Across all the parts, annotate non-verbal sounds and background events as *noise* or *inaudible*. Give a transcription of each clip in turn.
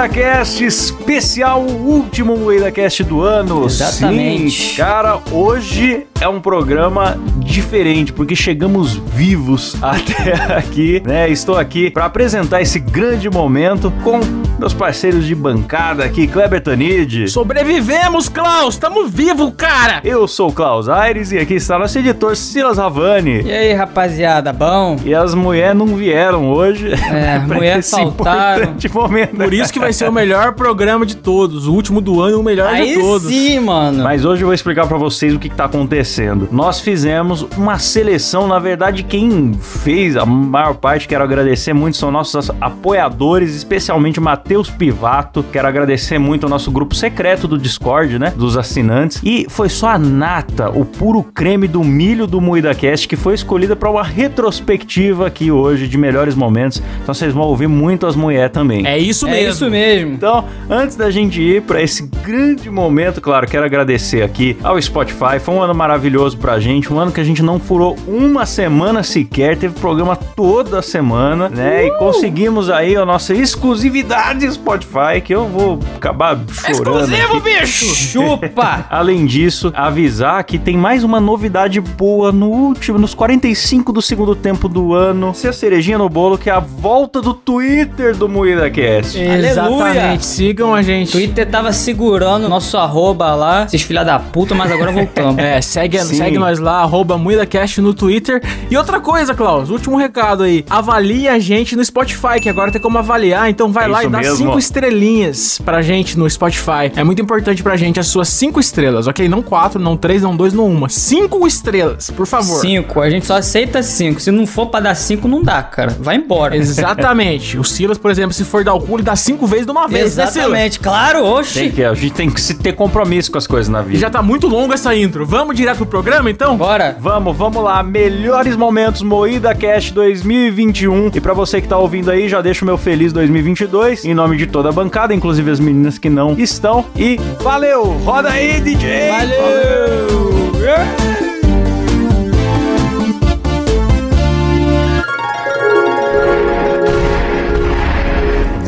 MoídaCast especial, o último MoídaCast do ano. Exatamente. Sim, cara, hoje é um programa diferente, porque chegamos vivos *laughs* até aqui, né? Estou aqui para apresentar esse grande momento com meus parceiros de bancada aqui, Kleber Tanid. Sobrevivemos, Klaus! Tamo vivo, cara! Eu sou o Klaus Aires e aqui está nosso editor Silas Ravani. E aí, rapaziada, bom? E as mulheres não vieram hoje. É, *laughs* pra mulher esse faltaram. importante momento. Por isso que vai ser o melhor programa de todos. O último do ano, o melhor Aí de todos. sim, mano. Mas hoje eu vou explicar pra vocês o que, que tá acontecendo. Nós fizemos uma seleção, na verdade, quem fez a maior parte, quero agradecer muito, são nossos apoiadores, especialmente o Matheus Pivato. Quero agradecer muito ao nosso grupo secreto do Discord, né? Dos assinantes. E foi só a nata, o puro creme do milho do MuidaCast, que foi escolhida pra uma retrospectiva aqui hoje de melhores momentos. Então vocês vão ouvir muito as mulheres também. É isso é mesmo. isso mesmo. Então, antes da gente ir para esse grande momento, claro, quero agradecer aqui ao Spotify. Foi um ano maravilhoso pra gente, um ano que a gente não furou uma semana sequer, teve programa toda semana, né? E conseguimos aí a nossa exclusividade Spotify, que eu vou acabar chorando. Exclusivo, aqui. bicho! Chupa! *laughs* Além disso, avisar que tem mais uma novidade boa no último, nos 45 do segundo tempo do ano. Se a cerejinha no bolo, que é a volta do Twitter do MoídaCast. Exatamente. Sigam a gente. Twitter tava segurando nosso arroba lá, esses filha da puta, mas agora voltamos. *laughs* É, segue, Sim. segue nós lá, arroba MuidaCast no Twitter. E outra coisa, Klaus, último recado aí. Avalie a gente no Spotify, que agora tem como avaliar. Então vai É lá e dá mesmo. cinco estrelinhas pra gente no Spotify. É muito importante pra gente as suas cinco estrelas, ok? Não quatro, não três, não dois, não uma. Cinco estrelas, por favor. Cinco, a gente só aceita cinco. Se não for pra dar cinco, não dá, cara. Vai embora. Exatamente. o Silas, por exemplo, se for dar o cu, ele dá cinco vezes de uma vez, né? Exatamente, claro, Tem oxe. que, a gente tem que se ter compromisso com as coisas na E vida. já tá muito longo essa intro. Vamos direto pro programa, então? Bora. Vamos, vamos lá. Melhores momentos Moída Cast 2021. E pra você que tá ouvindo aí, já deixo o meu feliz 2022 em nome de toda a bancada, inclusive as meninas que não estão. E valeu! Roda aí, DJ! Valeu!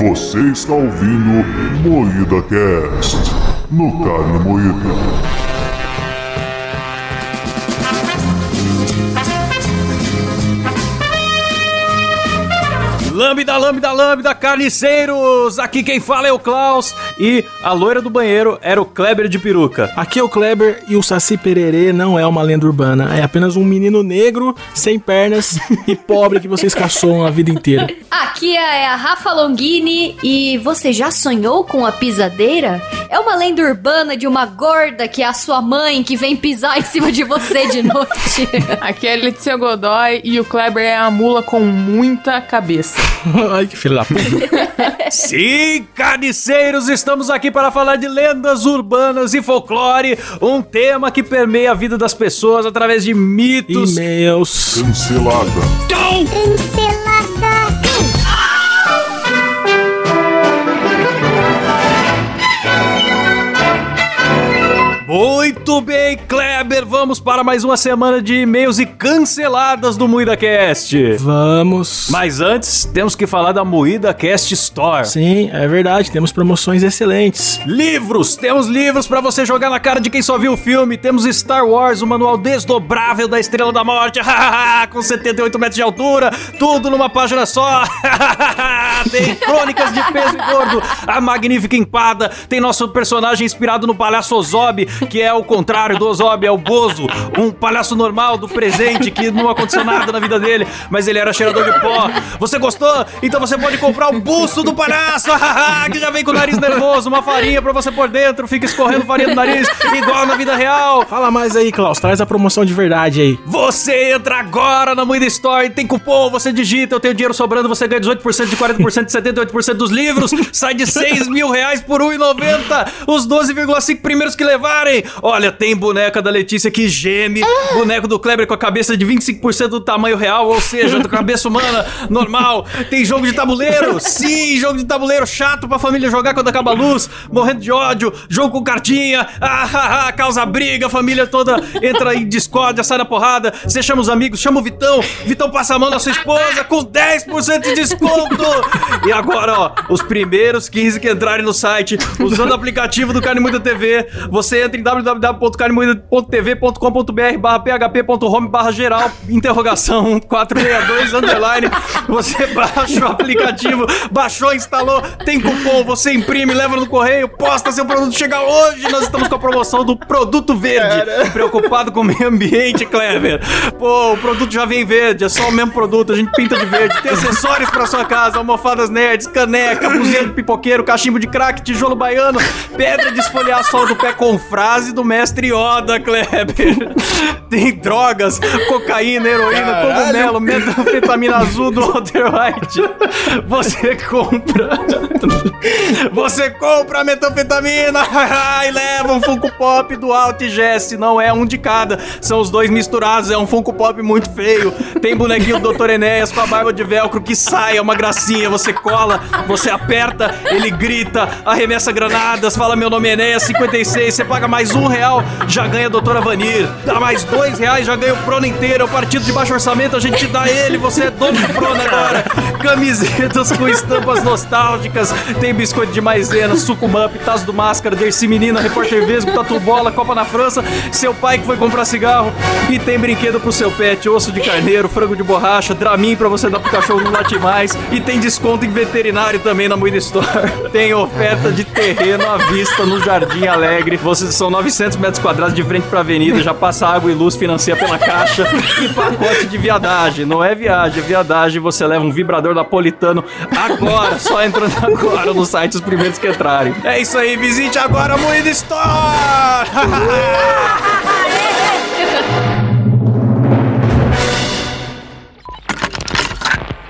Você está ouvindo Moída Cast no Carne Moída. Lambda, lambda, lambda, carniceiros! Aqui quem fala é o Klaus. E a loira do banheiro era o Kleber de peruca. Aqui é o Kleber e o Saci Pererê não é uma lenda urbana. É apenas um menino negro, sem pernas *laughs* e pobre que vocês caçou a vida inteira. Aqui é a Rafa Longini e você já sonhou com a pisadeira? É uma lenda urbana de uma gorda que é a sua mãe que vem pisar em cima de você de *laughs* noite. Aqui é Letícia Godoy e o Kleber é a mula com muita cabeça. *laughs* Ai, que filho da puta. Sim, carniceiros, estamos aqui para falar de lendas urbanas e folclore, um tema que permeia a vida das pessoas através de mitos. E-mails. Cancelada. Muito bem, Kleber, vamos para mais uma semana de e-mails e canceladas do MoídaCast. Vamos. Mas antes, temos que falar da MoídaCast Store. Sim, é verdade. Temos promoções excelentes. Livros! Temos livros pra você jogar na cara de quem só viu o filme. Temos Star Wars, o manual desdobrável da Estrela da Morte, *laughs* com 78 metros de altura, tudo numa página só. *laughs* tem crônicas de peso e gordo, a magnífica empada, tem nosso personagem inspirado no palhaço Ozob, que é o contrário do Ozob, é o Bozo, um palhaço normal do presente que não aconteceu nada na vida dele, mas ele era cheirador de pó. Você gostou? Então você pode comprar o busto do palhaço, *laughs* que já vem com o nariz nervoso, uma farinha pra você por dentro, fica escorrendo farinha do nariz, igual na vida real. Fala mais aí, Klaus. Traz a promoção de verdade aí. Você entra agora na Moeda Store, tem cupom, você digita, eu tenho dinheiro sobrando, você ganha 18% de 40% de 78% dos livros, sai de 6 mil reais por 1,90. Os 12,5 primeiros que levarem, Olha, tem boneca da Letícia que geme, boneco do Kleber com a cabeça de 25% do tamanho real, ou seja, da *laughs* cabeça humana normal. Tem jogo de tabuleiro? Sim, jogo de tabuleiro chato pra família jogar quando acaba a luz, morrendo de ódio, jogo com cartinha, ah, ah, ah, causa briga, a família toda entra em discórdia, sai na porrada. Você chama os amigos, chama o Vitão, Vitão passa a mão na sua esposa com 10% de desconto. E agora, ó, os primeiros 15 que entrarem no site usando o aplicativo do Carne Muita TV, você entra em www.carnemuita.tv.com.br barra php.home barra geral, interrogação *laughs* 462 underline, você baixa o aplicativo, baixou, instalou, tem cupom, você imprime, leva no correio, posta seu produto, chega hoje, nós estamos com a promoção do produto verde, preocupado com o meio ambiente, Clever. Pô, o produto já vem verde, é só o mesmo produto, a gente pinta de verde, tem acessórios pra sua casa, almofadas nerds, caneca, buzeiro de pipoqueiro, cachimbo de crack, tijolo baiano, pedra de esfoliar a sola do pé com frase do mestre Yoda, Kleber. *laughs* Tem drogas, cocaína, heroína, cogumelo, metanfetamina azul do Walter White. Você compra. Você compra a metanfetamina *laughs* e leva um Funko Pop do Alt Jesse. Não é um de cada, são os dois misturados. É um Funko Pop muito feio. Tem bonequinho do Dr. Enéas com a barba de velcro que sai, é uma gracinha. Você cola, você aperta, ele grita, arremessa granadas, fala meu nome é Enéas 56. Você paga mais um real, já ganha a Doutora Vanir. Dá mais dois reais, já ganha o Prono inteiro. É o partido de baixo orçamento, a gente te dá ele. Você é dono do Prono agora. Camisetas com estampas nostálgicas. Tem biscoito de maisena, sucumamp, tazo do máscara, Dercy Menina, Repórter Vesgo, Tatu Bola, Copa na França. Seu pai que foi comprar cigarro. E tem brinquedo pro seu pet, osso de carneiro, frango de borracha, Dramin pra você dar pro cachorro não late mais. E tem desconto em veterinário também na Moeda Store. Tem oferta de terreno à vista no Jardim Alegre. Vocês são 900 metros quadrados de frente pra avenida, já passa água e luz, financia pela caixa. E pacote de viadagem. Não é viagem, é viadagem. Você leva um vibrador napolitano agora, só entrando agora no site os primeiros que entrarem. É isso aí, visite agora a Moeda Store! *laughs*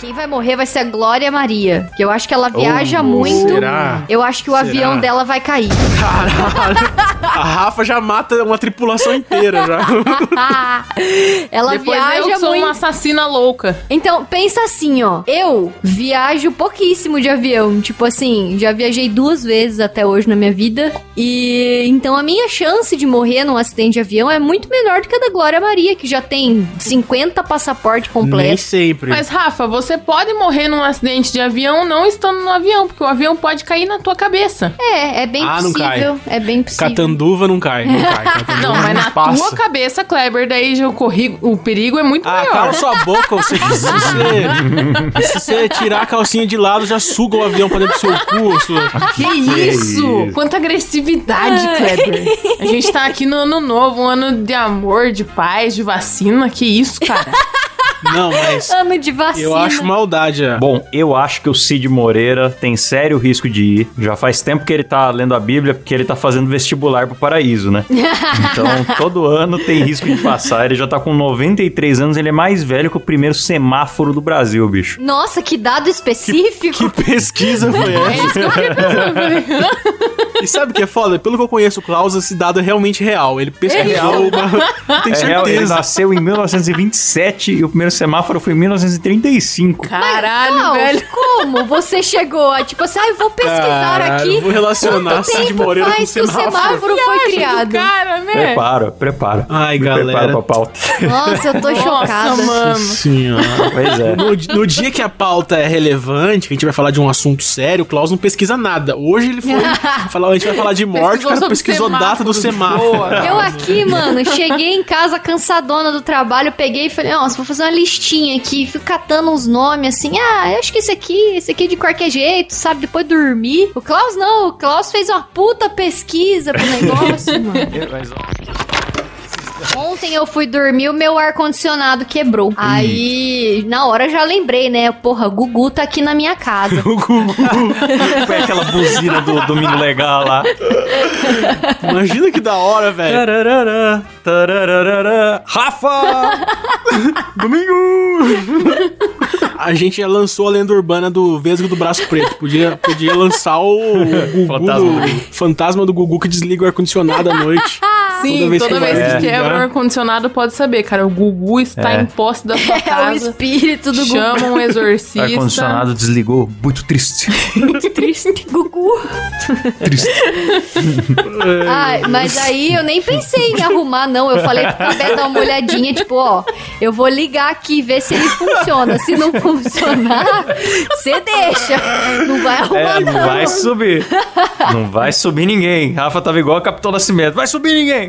Quem vai morrer vai ser a Glória Maria. Que eu acho que ela viaja muito. será? Eu acho que o Será? avião dela vai cair. Caralho. A Rafa já mata uma tripulação inteira já. *laughs* ela Depois viaja eu sou muito. uma assassina louca. Então, pensa assim, ó. Eu viajo pouquíssimo de avião. Tipo assim, já viajei duas vezes até hoje na minha vida. E então a minha chance de morrer num acidente de avião é muito menor do que a da Glória Maria, que já tem 50 passaporte Nem completo. sempre. Mas, Rafa, você pode morrer num acidente de avião não estando no avião, porque o avião pode cair na tua cabeça. É, é bem Ah, não possível. É bem possível. Catanduva não cai, não cai. *laughs* Catanduva Não, mas na passa. tua cabeça, Kleber, daí já o, corri- o perigo é muito Ah, maior. cala sua boca, você, *laughs* se, você, se você tirar a calcinha de lado, já suga o avião pra dentro do seu cu. Sua... Que isso? Quanta agressividade, Kleber. A gente tá aqui no ano novo, um ano de amor, de paz, de vacina. Que isso, cara? *laughs* Não, mas *laughs* Ano de vacina. eu acho maldade. é. Bom, eu acho que o Cid Moreira tem sério risco de ir. Já faz tempo que ele tá lendo a Bíblia, porque ele tá fazendo vestibular pro paraíso, né? *laughs* Então, todo ano tem risco de passar. Ele já tá com 93 anos, ele é mais velho que o primeiro semáforo do Brasil, bicho. Nossa, que dado específico. Que pesquisa foi *laughs* É isso essa? que eu fiquei pensando. E sabe o que é foda? Pelo que eu conheço o Klaus, esse dado é realmente real. Ele pesquisou uma... Tem É real, ele certeza. nasceu em 1927 e o primeiro semáforo foi em 1935. Caralho, Klaus, velho. como você chegou a, tipo assim, ah, eu vou pesquisar Caralho, aqui. vou relacionar Cid Moreira com faz que o semáforo. semáforo foi criado? Cara, né? Prepara, prepara. Ai, Me galera. Prepara pra pauta. Nossa, eu tô Nossa, chocada. mano. Senhora. Pois é. No, no dia que a pauta é relevante, que a gente vai falar de um assunto sério, o Klaus não pesquisa nada. Hoje ele foi falar, *laughs* a gente vai falar de morte, o Pesquisou cara pesquisou data do semáforo. Boa. *laughs* Eu aqui, mano, cheguei em casa cansadona do trabalho, peguei e falei, nossa, vou fazer uma listinha aqui, fico catando uns nomes assim, ah, eu acho que esse aqui, esse aqui de qualquer jeito, sabe, depois dormir. O Klaus não, o Klaus fez uma puta pesquisa pro *laughs* negócio, mano. Ontem eu fui dormir, o meu ar-condicionado quebrou. Aí, na hora eu já lembrei, né? Porra, o Gugu tá aqui na minha casa. O *laughs* Gugu. Foi aquela buzina do Domingo Legal lá. Imagina que da hora, velho. Tararara, tararara. Rafa! Domingo! A gente já lançou a lenda urbana do Vesgo do Braço Preto. Podia, podia lançar o, o *laughs* Gugu, Fantasma do fantasma do Gugu que desliga o ar-condicionado à noite. Sim, vez toda que vez vai que quebra o ar-condicionado, pode saber, cara. O Gugu está É. em posse da sua *laughs* É o casa. espírito do Chama um exorcista. Ar-condicionado desligou, muito triste. Gugu. Triste. Gugu. *laughs* Ai, mas aí eu nem pensei em arrumar, não. Eu falei pro Cabé dar uma olhadinha, tipo, ó, eu vou ligar aqui e ver se ele funciona. Se não funcionar, você deixa. Não vai arrumar, É, não. não vai subir. Não vai subir ninguém. Rafa tava igual a Capitão Nascimento. Vai subir ninguém.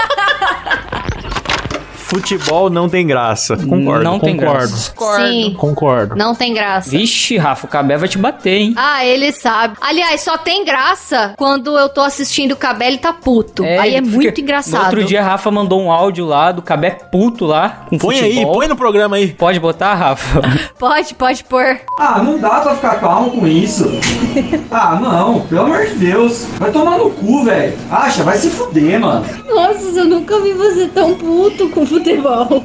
Futebol não tem graça. Concordo. Não tem concordo. graça. Discordo. Sim, Concordo. não tem graça. Vixe, Rafa, o Cabé vai te bater, hein? Ah, ele sabe. Aliás, só tem graça quando eu tô assistindo o Cabé e tá puto. Aí é muito No engraçado. outro dia, a Rafa mandou um áudio lá do Cabé puto lá, com Põe aí, futebol. põe no programa aí. Pode botar, Rafa? *laughs* Pode, pode pôr. Ah, não dá pra ficar calmo com isso. *laughs* Ah, não, pelo amor de Deus. Vai tomar no cu, velho. Acha, vai se fuder, mano. Nossa, eu nunca vi você tão puto com futebol.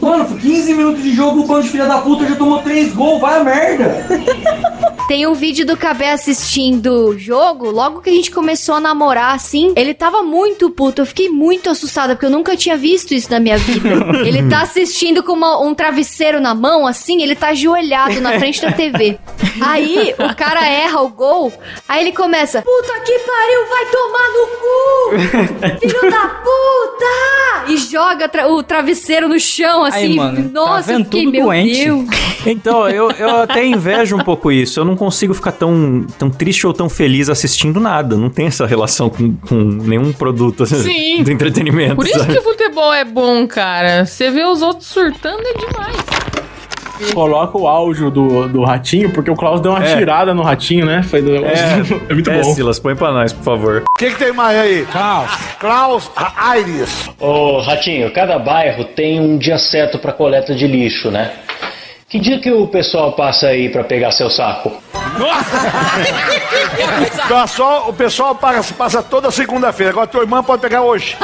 Mano, por 15 minutos de jogo, o bando de filha da puta já tomou 3 gols, vai a merda. Tem um vídeo do Cabé assistindo o jogo, logo que a gente começou a namorar, assim, ele tava muito puto. Eu fiquei muito assustada, porque eu nunca tinha visto isso na minha vida. *laughs* ele tá assistindo com uma- um travesseiro na mão, assim, ele tá ajoelhado na frente da TV. Aí o cara erra o gol, aí ele começa: Puta que pariu, vai tomar no cu! Filho da puta! E joga tra- o travesseiro no chão, assim. Aí, mano, tá Nossa, eu vendo fiquei, tudo meu doente. Deus. *laughs* Então, eu, eu até invejo um pouco isso. Eu não consigo ficar tão, tão triste ou tão feliz assistindo nada. Não tem essa relação com, com nenhum produto Sim. de entretenimento. Por isso sabe? que futebol é bom, cara. Você vê os outros surtando é demais. *laughs* Coloca o áudio do, do ratinho, porque o Klaus deu uma É. tirada no ratinho, né? Foi do... É, *laughs* é muito é, bom. Silas, põe pra nós, por favor. O que, que tem mais aí? Klaus. Klaus Aires. Ô, Ratinho, cada bairro tem um dia certo para coleta de lixo, né? Que dia que o pessoal passa aí para pegar seu saco? *laughs* O pessoal, o pessoal passa, passa toda segunda-feira. Agora tua irmã pode pegar hoje.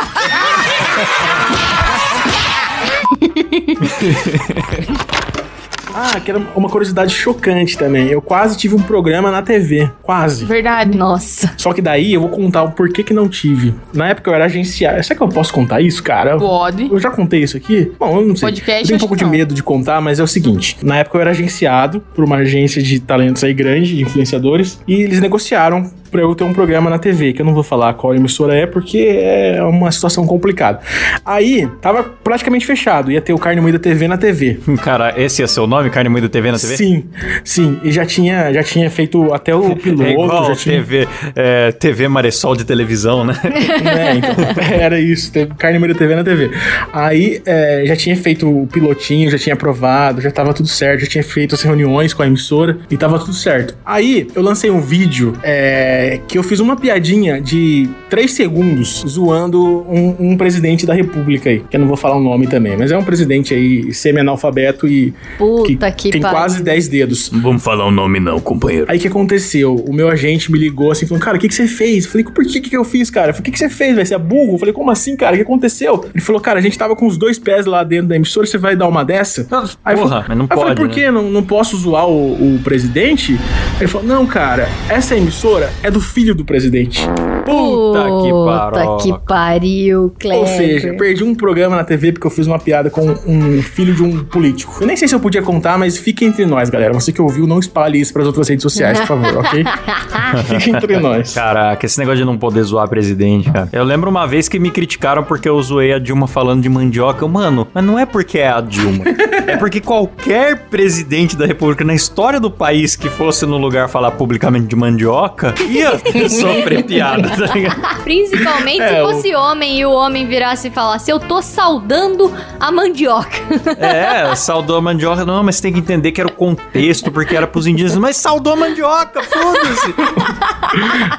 Ah, que era uma curiosidade chocante também. Eu quase tive um programa na TV. Quase. Verdade. Nossa. Só que daí eu vou contar o porquê que não tive. Na época eu era agenciado. Será que eu posso contar isso, cara? Pode. Eu já contei isso aqui? Bom, eu não sei. Podcast, eu tenho um pouco de não. medo de contar, mas é o seguinte. Na época eu era agenciado por uma agência de talentos aí grande, de influenciadores, e eles negociaram pra eu ter um programa na TV, que eu não vou falar qual emissora é, porque é uma situação complicada. Aí, tava praticamente fechado. Ia ter o Carne Moída TV na TV. *laughs* Cara, esse é seu nome? Carne Moída TV na TV? Sim, sim. E já tinha, já tinha feito até o *laughs* piloto. É igual já tinha... TV, é, TV Maressol de televisão, né? *laughs* É, então, era isso, carne moída TV na TV. Aí é, já tinha feito o pilotinho, já tinha aprovado, já tava tudo certo, já tinha feito as reuniões com a emissora e tava tudo certo. Aí eu lancei um vídeo é, que eu fiz uma piadinha de 3 segundos zoando um, um presidente da república aí, que eu não vou falar o nome também, mas é um presidente aí semi-analfabeto e Puta que, tem pariu. quase 10 dedos. Vamos falar o nome não, companheiro. Aí o que aconteceu? O meu agente me ligou assim, falou, cara, o que, que você fez? Eu falei, por que, que eu fiz, cara? Eu falei, o que, que você fez, velho? Você é burro? Eu falei, como assim, cara? O que aconteceu? Ele falou, cara, a gente tava com os dois pés lá dentro da emissora, você vai dar uma dessa? Aí eu Porra, falei- mas não aí eu falei, pode, por né? quê? Não, não posso zoar o, o presidente? Ele falou, não, cara, essa emissora é do filho do presidente. Puta que Puta paroca. que pariu, Kleber. Ou seja, perdi um programa na TV porque eu fiz uma piada com um filho de um político. Eu nem sei se eu podia contar, mas fique entre nós, galera. Você que ouviu, não espalhe isso pras outras redes sociais, por favor, ok? *laughs* Fique entre nós. Caraca, esse negócio de não poder zoar presidente, cara. Eu lembro uma vez que me criticaram porque eu zoei a Dilma falando de mandioca. Eu, Mano, mas não é porque é a Dilma. é porque qualquer presidente da república na história do país que fosse no lugar falar publicamente de mandioca ia sofrer piada, tá ligado? Principalmente É, se o- fosse homem e o homem virasse e falasse, eu tô saudando a mandioca. É, saudou a mandioca. Não, mas tem que entender que era o contexto, porque era pros indígenas. Mas saudou a mandioca, foda-se.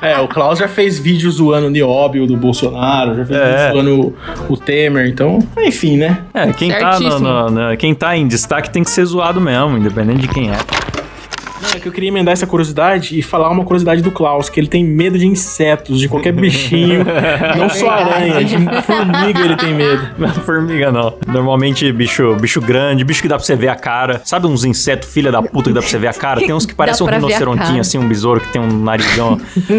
É, o Klaus já fez vídeo zoando o Nióbio do Bolsonaro, já fez É. vídeo zoando o, o Temer, então, enfim, né? É, quem tá, no- no- no- quem tá em destaque tem que ser zoado mesmo, independente de quem é. Não, é que eu queria emendar essa curiosidade e falar uma curiosidade do Klaus, que ele tem medo de insetos, de qualquer bichinho, *laughs* não só aranha, de formiga ele tem medo. Não, formiga não. Normalmente bicho, bicho grande, bicho que dá pra você ver a cara. Sabe uns insetos filha da puta que dá pra você ver a cara? Tem uns que parecem um rinocerontinho, assim, um besouro que tem um narizão. *laughs*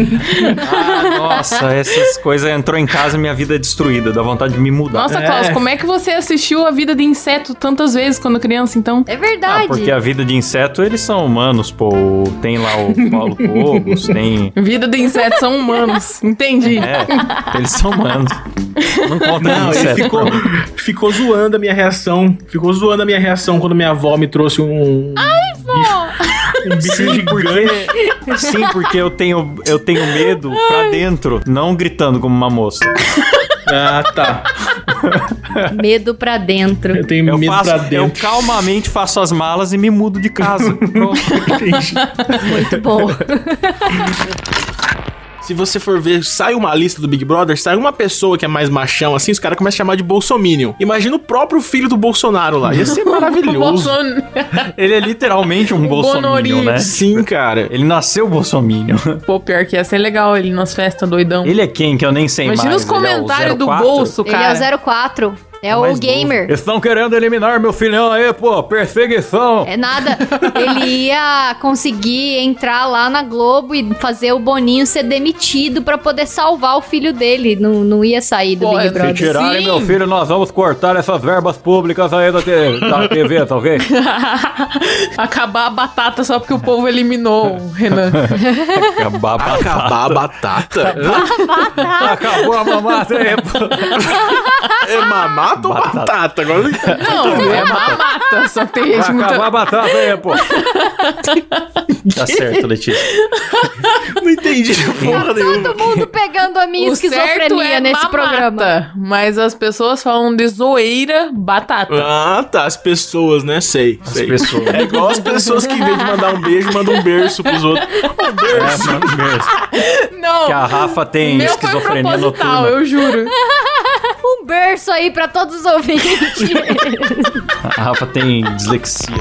ah, nossa, essas coisas entrou em casa e minha vida é destruída. Dá vontade de me mudar. Nossa, É. Klaus, como é que você assistiu a vida de inseto tantas vezes quando criança, então? É verdade. Ah, porque a vida de inseto, eles são humanos, pô. Tem lá o Paulo *laughs* Cogos, tem. Vida de insetos são humanos. Entendi. É, eles são humanos. Não conta Não, ele inseto. ficou, ficou zoando a minha reação. Ficou zoando a minha reação quando minha avó me trouxe um. Ai, vó! Um bicho Sim, gigante. porque, sim, porque eu tenho, eu tenho medo pra dentro, não gritando como uma moça. Ah, tá. Medo pra dentro. Eu tenho Eu, medo faço, pra eu dentro. calmamente faço as malas e me mudo de casa. *laughs* Pronto. Muito bom. *laughs* Se você for ver, sai uma lista do Big Brother, sai uma pessoa que é mais machão, assim, os caras começam a chamar de Bolsominion. Imagina o próprio filho do Bolsonaro lá. Ia ser *laughs* maravilhoso. *laughs* Ele é literalmente um *laughs* bolsominion, Bonorinho. né? Sim, cara. Ele nasceu bolsominion. Pô, pior que ia ser legal ele nas festas doidão. Ele é quem que eu nem sei Imagina mais. os Ele é comentários do 04? bolso, Ele cara. é o 04. É o Mais gamer. novo. Estão querendo eliminar meu filhão aí, pô. Perseguição. É nada. Ele ia conseguir entrar lá na Globo e fazer o Boninho ser demitido pra poder salvar o filho dele. Não, não ia sair do Pô, Big se Se Brother. tirarem Sim. meu filho, nós vamos cortar essas verbas públicas aí da, te- da TV, tá ok? *laughs* Acabar a batata só porque o povo eliminou o Renan. *laughs* Acabar a batata. Acabar a batata? Acabou a mamata aí, pô. é mamata ou Batata. batata? Agora não entendi. Não, é mamata, só tem gente Vai muito... acabar a batata aí, pô. *laughs* Tá certo, Letícia. *laughs* Não entendi porra nenhuma. Todo mundo pegando a minha O certo esquizofrenia é nesse mamata, programa. Mas as pessoas falam de zoeira batata. Ah, tá. As pessoas, né? Sei. sei. pessoas. É igual as pessoas que, em vez de mandar um beijo, mandam um berço pros outros. Um berço. É, mano, mesmo. Não, Que a Rafa tem esquizofrenia noturna. eu juro. Berço aí pra todos os ouvintes. *laughs* A Rafa tem dislexia.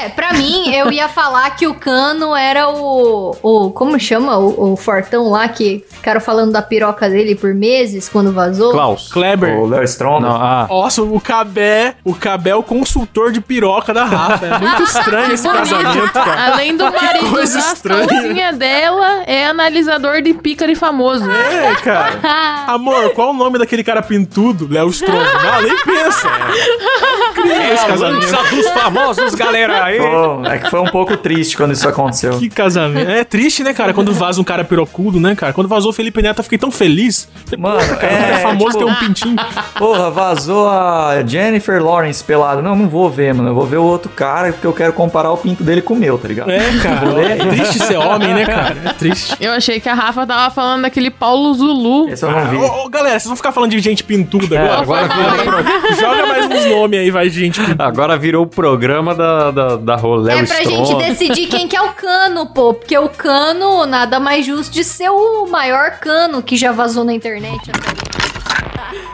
É, pra mim, eu ia falar que o Cano era o. o como chama? O, o fortão lá que ficaram falando da piroca dele por meses quando vazou. Klaus. Kleber. O Léo Stronda. Não, ah. Nossa, o Cabé, o Cabé é o consultor de piroca da Rafa. É muito estranho esse *laughs* casamento, cara. Além do marido estranha. calcinhas dela, é analisador de pícaro famoso. É, cara. *laughs* Amor, qual o nome daquele cara pintudo? Léo Stronda. Não, nem pensa. É incrível esse casamento. Dos famosos, galera aí. Pô, é que foi um pouco triste quando isso aconteceu. Que casamento. É triste, né, cara? Quando vaza um cara pirocudo, né, cara? Quando vazou o Felipe Neto, eu fiquei tão feliz. Mano, Cara, o cara é é, famoso tipo, tem um pintinho. Porra, vazou a Jennifer Lawrence pelada. Não, não vou ver, mano. Eu vou ver o outro cara porque eu quero comparar o pinto dele com o meu, tá ligado? É, cara. É triste ser homem, né, cara? É triste. Eu achei que a Rafa tava falando daquele Paulo Zulu. Esse eu não vi. Ô, ô, galera, vocês vão ficar falando de gente pintuda É, agora? agora, virou, Joga mais uns nomes aí, vai, gente pintuda. agora virou o programa da, da, da Rolé É pra gente decidir quem que é o cano, pô. Porque o cano nada mais justo de ser o maior cano que já vazou na internet até.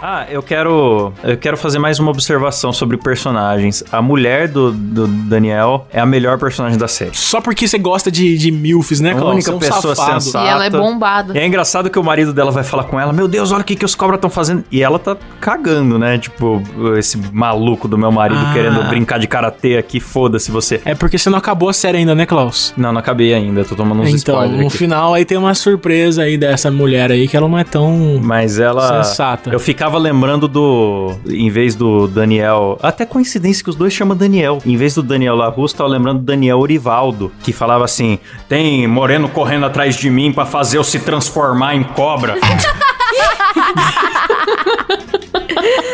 Ah, eu quero, eu quero fazer mais uma observação sobre personagens. A mulher do, do Daniel é a melhor personagem da série. Só porque você gosta de, de milfs, né, A Klaus? única é um pessoa safado. sensata. E ela é bombada. E é engraçado que o marido dela vai falar com ela: Meu Deus, olha o que, que os cobras estão fazendo. E ela tá cagando, né? Tipo, esse maluco do meu marido Ah. querendo brincar de karatê aqui, foda-se você. É porque você não acabou a série ainda, né, Klaus? Não, não acabei ainda, tô tomando uns Então, spoilers no aqui. final aí tem uma surpresa aí dessa mulher aí que ela não é tão Mas ela. sensata. Eu ficava lembrando do. Em vez do Daniel. Até coincidência que os dois chamam Daniel. Em vez do Daniel Larus, tava lembrando do Daniel Orivaldo. Que falava assim: tem moreno correndo atrás de mim pra fazer eu se transformar em cobra. *laughs*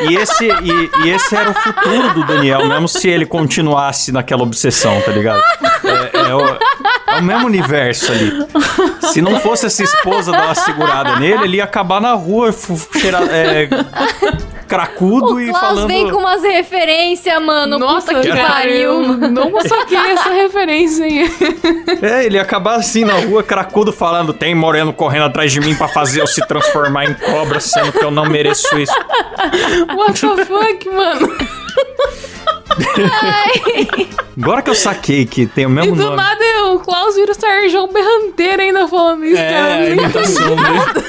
E esse, e, e esse era o futuro do Daniel, mesmo se ele continuasse naquela obsessão, tá ligado? É, é o, é o mesmo universo ali. Se não fosse essa esposa dar uma segurada nele, ele ia acabar na rua, fu- cheira, é, cracudo O e Klaus falando. vem com umas referências, mano. Nossa, puta que cara, pariu. não saquei essa referência aí. É, ele ia acabar assim na rua, cracudo, falando: tem moreno correndo atrás de mim pra fazer eu se transformar em cobra, sendo que eu não mereço isso. What the fuck, mano? Agora que eu saquei que tem o E mesmo do nome. nada o Klaus vira o Sérgio Berranteiro ainda falando isso, cara. É, a Nem- imitação dele.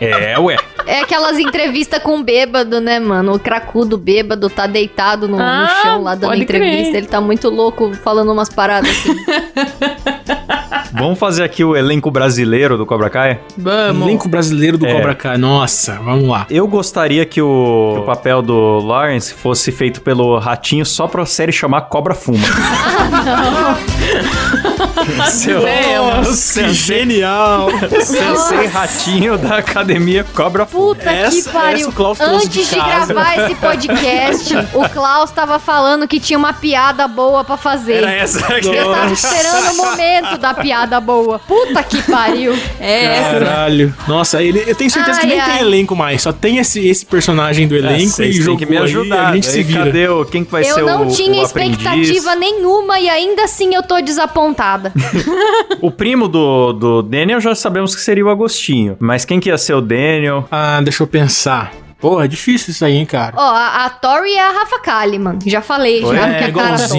É, ué. É aquelas entrevistas com bêbado, né, mano? O cracudo bêbado tá deitado no, no Ah, chão lá dando entrevista. crer. Ele tá muito louco falando umas paradas assim. *laughs* Vamos fazer aqui o elenco brasileiro do Cobra Kai? Vamos. Elenco brasileiro do É. Cobra Kai. Nossa, vamos lá. Eu gostaria que o, que o papel do Lawrence fosse feito pelo Ratinho só pra série chamar Cobra Fuma. *laughs* *laughs* Seu É, Nossa, que genial. Sensei Ratinho da academia Cobra. Puta Essa- que pariu. essa Antes de de, gravar esse podcast, *laughs* o Klaus tava falando que tinha uma piada boa pra fazer. Era essa aqui. Eu tava esperando o momento da piada boa. Puta que pariu. É essa. Caralho. Nossa, ele, eu tenho certeza que Ai, nem ai. tem elenco mais. Só tem esse, esse personagem do elenco É, e jogou que me aí, ajudar. a gente se Daí vira. Cadê o, quem que vai eu ser não o, tinha o expectativa aprendiz? nenhuma e ainda assim eu tô desapontada. *laughs* O primo do, do Daniel já sabemos que seria o Agostinho. Mas quem que ia ser o Daniel? Ah, deixa eu pensar. Porra, é difícil isso aí, hein, cara. Ó, a, a Tori é a Rafa Kalimann. Já falei, Oi? já É, que a cara torta,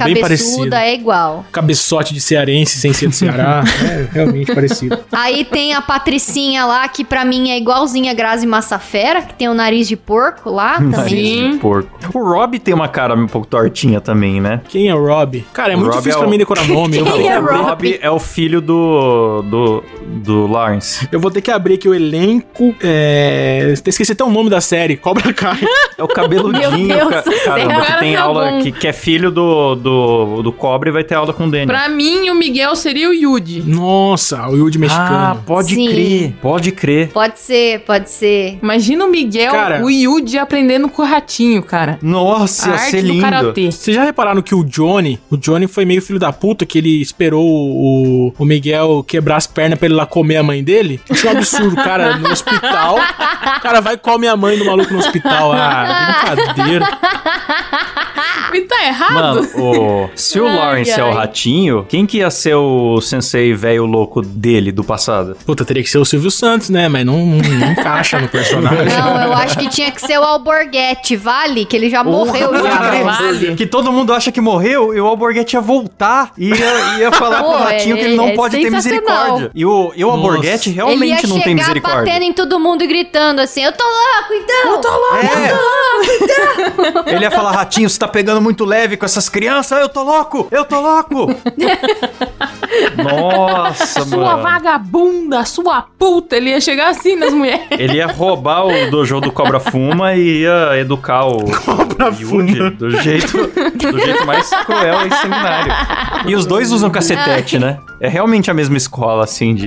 é, bem parecido. cabeçuda é igual. Cabeçote de cearense sem ser do Ceará. *laughs* é realmente parecido. Aí tem a Patricinha lá, que pra mim é igualzinha a Grazi Massafera, que tem o nariz de porco lá também. Nariz de porco. O Rob tem uma cara um pouco tortinha também, né? Quem é o Rob? Cara, é O muito Rob difícil é pra o- mim decorar nome. Eu, *laughs* Quem é o Rob? Rob é o filho do, do, do Lawrence. eu vou ter que abrir aqui o elenco. É... Esqueci até o nome da série. Cobra Kai. *laughs* É o cabeludinho, Meu Deus ca- caramba, Cara, que tem tá aula, bom. que, que é filho do, do, do Cobre e vai ter aula com o Daniel. Pra mim, o Miguel seria o Yudi. Nossa, o Yudi Ah, mexicano. pode Sim. crer, pode crer. Pode ser, pode ser. Imagina o Miguel, Cara. o Yudi aprendendo com o ratinho, cara. Nossa, A ia arte ser do lindo. Vocês já repararam que o Johnny, o Johnny foi meio filho da puta, que ele esperou o, o Miguel quebrar as pernas pra ele lá comer a mãe dele? Isso é um absurdo, cara, no hospital. O cara vai e come a mãe do maluco no hospital. Ah, brincadeira. E tá errado? Mano, o, se o Ai, Lawrence é o ai. ratinho, quem que ia ser o sensei velho louco dele, do passado? Puta, teria que ser o Silvio Santos, né? Mas não, não, não encaixa no personagem. Não, eu acho que tinha que ser o Alborguete, vale? Que ele já morreu já. vale. vale. Que todo mundo acha que morreu e o Alborguete ia voltar e ia, ia falar Pô, pro ratinho que ele não é- é pode ter misericórdia. E o, e o. Alborguete Ele ia realmente não tem chegar misericórdia. batendo em todo mundo e gritando assim, eu tô louco então! Eu tô louco! É. Ele ia falar, ratinho, você tá pegando muito leve com essas crianças? Eu tô louco! Eu tô louco! *laughs* Nossa, Sua mano. vagabunda, sua puta. Ele ia chegar assim nas mulheres. Ele ia roubar o dojo do Cobra Fuma e ia educar o Cobra Yuji do jeito, do jeito mais cruel e sanguinário. E os dois usam cacetete, né? É realmente a mesma escola, assim, de...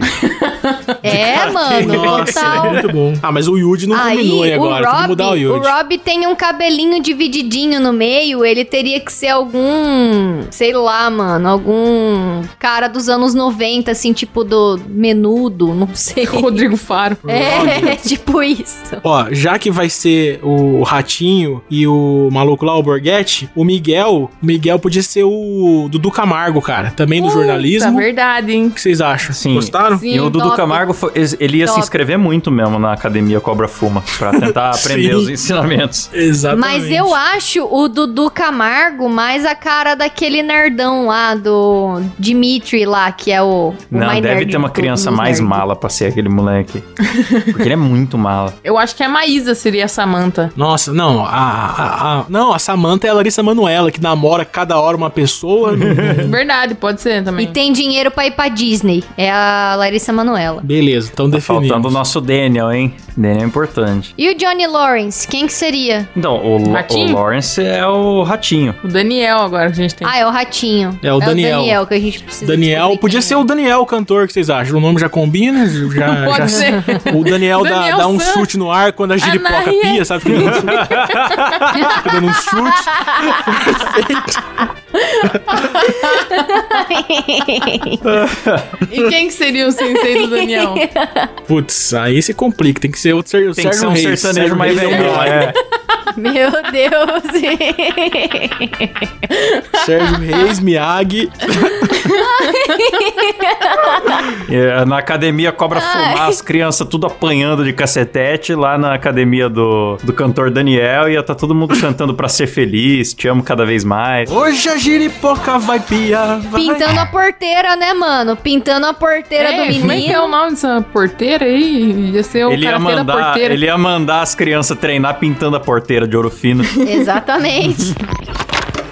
É, mano, Nossa, total. é muito bom. Ah, mas o Yudi não combinou aí agora. Tem que mudar o o Yudi. Rob tem um cabelinho divididinho no meio. Ele teria que ser algum, sei lá, mano, algum cara dos anos 90, assim, tipo do menudo, não sei. *laughs* Rodrigo Faro. É, *laughs* tipo isso. Ó, já que vai ser o Ratinho e o maluco lá, o Borghetti, o Miguel, o Miguel podia ser o Dudu Camargo, cara. Também do jornalismo. verdade, hein? O que vocês acham? Sim. Gostaram? Sim, e o Dudu. Camargo, foi- ele ia se Top. inscrever muito mesmo na Academia Cobra Fuma, pra tentar *laughs* aprender os ensinamentos. Exatamente. Mas eu acho o Dudu Camargo mais a cara daquele nerdão lá do Dimitri lá, que é o, o Não, mais deve nerd ter uma criança mais nerds. mala pra ser aquele moleque. *laughs* Porque ele é muito mala. Eu acho que a Maísa seria a Samantha. Nossa, não, a, a, a- não, a Samantha é a Larissa Manoela, que namora cada hora uma pessoa. *laughs* Verdade, pode ser E também. tem dinheiro pra ir pra Disney. É a Larissa Manoela. Beleza, então Tá definimos. faltando o nosso Daniel, hein? Daniel é importante. E o Johnny Lawrence, quem que seria? Então, o, Ratinho? o Lawrence é o ratinho. O Daniel agora que a gente tem. Ah, é o Ratinho. É o Daniel. É o Daniel que a gente precisa Daniel, podia quem ser é. o Daniel, o cantor, que vocês acham? O nome já combina? *laughs* Já, Pode já- ser. O Daniel, dá, Daniel dá um San. chute no ar quando a giripoca pia, sabe? Fica *laughs* dando, fica dando um chute. *laughs* E quem que seria o sensei do Daniel? Putz, aí se complica. Tem que ser outro Ser- Tem que Sérgio ser um Reis. sertanejo Sérgio mais é velho. É. *laughs* Meu Deus. Sérgio Reis, Miyagi. *laughs* É, na academia Cobra Fumar, as crianças tudo apanhando de cacetete. Lá na academia do, do cantor Daniel, ia tá todo mundo cantando pra ser feliz, te amo cada vez mais. Hoje a giripoca vai piar. vai. Pintando a porteira, né, mano? Pintando a porteira do É, como é que é o menino. nome dessa porteira aí? Ia ser o Ele ia, mandar, porteira. ele ia mandar as crianças treinar pintando a porteira de ouro fino. *laughs* Exatamente.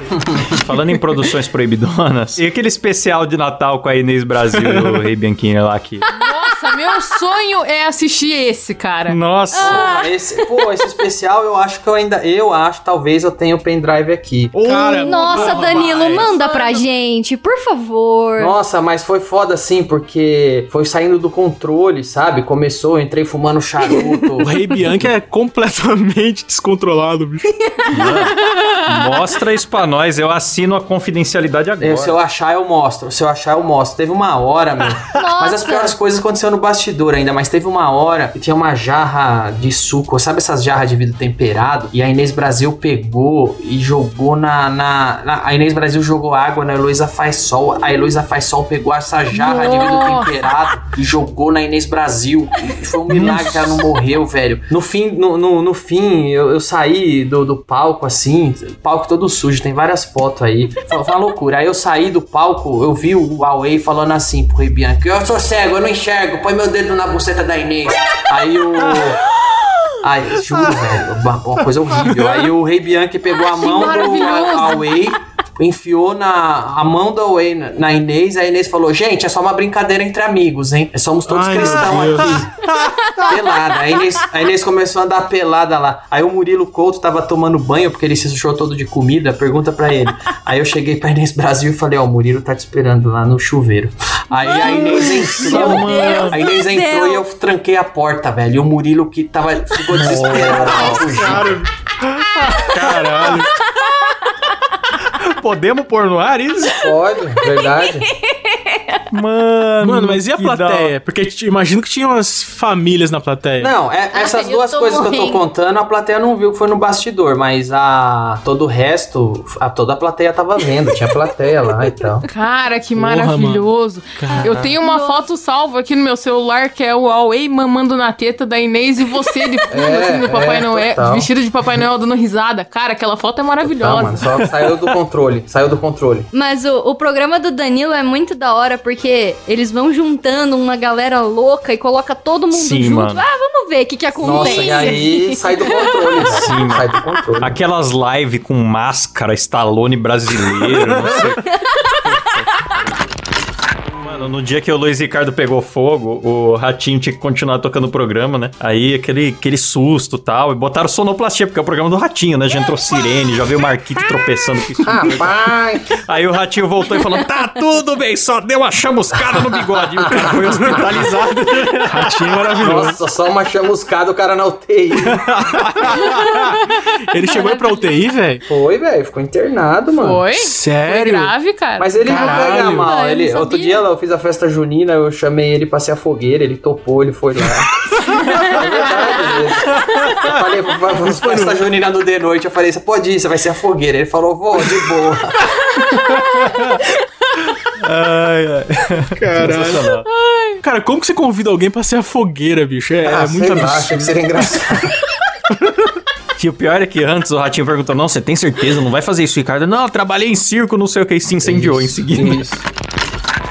*laughs* Falando em produções proibidonas, e aquele especial de Natal com a Inês Brasil e o Rei Bianchini lá aqui. Nossa, meu sonho é assistir esse, cara. Nossa! Ah. Esse, pô, esse especial eu acho que eu ainda. Eu acho, talvez eu tenha o pendrive aqui. Cara, Nossa, Danilo, rapaz. manda pra gente, por favor. Nossa, mas foi foda assim, porque foi saindo do controle, sabe? Começou, eu entrei fumando charuto. *laughs* O Rei Bianchi é completamente descontrolado, bicho. Mostra isso pra nós, eu assino a confidencialidade agora. É, se eu achar, eu mostro. Se eu achar, eu mostro. Teve uma hora, meu. *laughs* Mas as piores coisas aconteceram no bastidor ainda. Mas teve uma hora que tinha uma jarra de suco. Sabe essas jarras de vidro temperado? E a Inês Brasil pegou e jogou na. na, na- a Inês Brasil jogou água na Heloísa Faz Sol. A Heloísa Faz Sol pegou essa jarra de vidro Nossa. temperado e jogou na Inês Brasil. E foi um milagre que ela não morreu, velho. No fim, no, no, no fim eu, eu saí do, do palco assim, palco todo sujo, tem várias fotos aí. Foi, uma loucura. Aí eu saí do palco, eu vi o Huawei falando assim pro Rei Bianchi: Eu sou cego, eu não enxergo, põe meu dedo na buceta da Inês. Aí o. *laughs* Ai, juro, velho, uma, uma coisa horrível. Aí o Rei Bianchi pegou a mão do. Huawei, enfiou na a mão da Huawei na, na Inês, a Inês falou: Gente, é só uma brincadeira entre amigos, hein? Somos todos Ai, cristãos aqui. *laughs* Pelada. A Inês, a Inês começou a andar pelada lá. Aí o Murilo Couto tava tomando banho, porque ele se sujou todo de comida. Pergunta pra ele. Aí eu cheguei pra Inês Brasil e falei: Ó, o Murilo tá te esperando lá no chuveiro. Aí a Inês entrou. A Inês entrou e eu tranquei a porta, velho. E o Murilo que tava. ficou desesperado. Caralho. Podemos pôr no ar isso? Pode, verdade. *laughs* Mano, Mano, mas e a plateia? Porque t- imagino que tinha umas famílias na plateia. Não, é- essas duas coisas que eu tô morrendo. contando, a plateia não viu que foi no bastidor, mas a todo o resto, a toda a plateia tava vendo, tinha plateia lá e tal. *laughs* Cara, que Porra, maravilhoso. Eu tenho uma foto salva aqui no meu celular que é o Huawei mamando na teta da Inês e você de fundo, É, assim, do Papai é, Noel, total. vestido de Papai Noel dando risada. Cara, aquela foto é maravilhosa. mano, só saiu do controle, saiu do controle. *laughs* Mas o, o programa do Danilo é muito da hora, porque eles vão juntando uma galera louca e coloca todo mundo Sim, junto. mano. Ah, vamos ver o que, que acontece. Nossa, e aí sai do controle, sim, sai do controle. Aquelas lives com máscara, Stallone brasileiro, não sei. Mano, no dia que o Luiz Ricardo pegou fogo, o Ratinho tinha que continuar tocando o programa, né? Aí aquele, aquele susto e tal. E botaram sonoplastia, porque é o programa do Ratinho, né? Já entrou sirene, já veio o Marquito tropeçando com isso. Rapaz, Aí o Ratinho voltou e falou: Tá tudo bem, só deu uma chamuscada no bigode. E o cara foi hospitalizado. *laughs* Ratinho maravilhoso. nossa, só uma chamuscada o cara na UTI. Ele chegou aí pra UTI, velho? Foi, velho, ficou internado, mano. Foi? Foi Sério? grave, cara. Mas ele não Caralho. pega mal. Ah, Ele, não outro dia eu fiz a festa junina, eu chamei ele pra ser a fogueira, ele topou, ele foi lá. é verdade mesmo. Eu falei, vamos festa junina no de noite. Eu falei, você pode ir, você vai ser a fogueira. Ele falou, vou, de boa. ai, ai. Caralho. Cara, como que você convida alguém pra ser a fogueira, bicho? É, ah, é muito absurdo. achei que seria engraçado. *laughs* E o pior é que antes o Ratinho perguntou: Não, você tem certeza? Não vai fazer isso, Ricardo? Não, eu trabalhei em circo, não sei o que, e se incendiou em Isso, seguida. isso.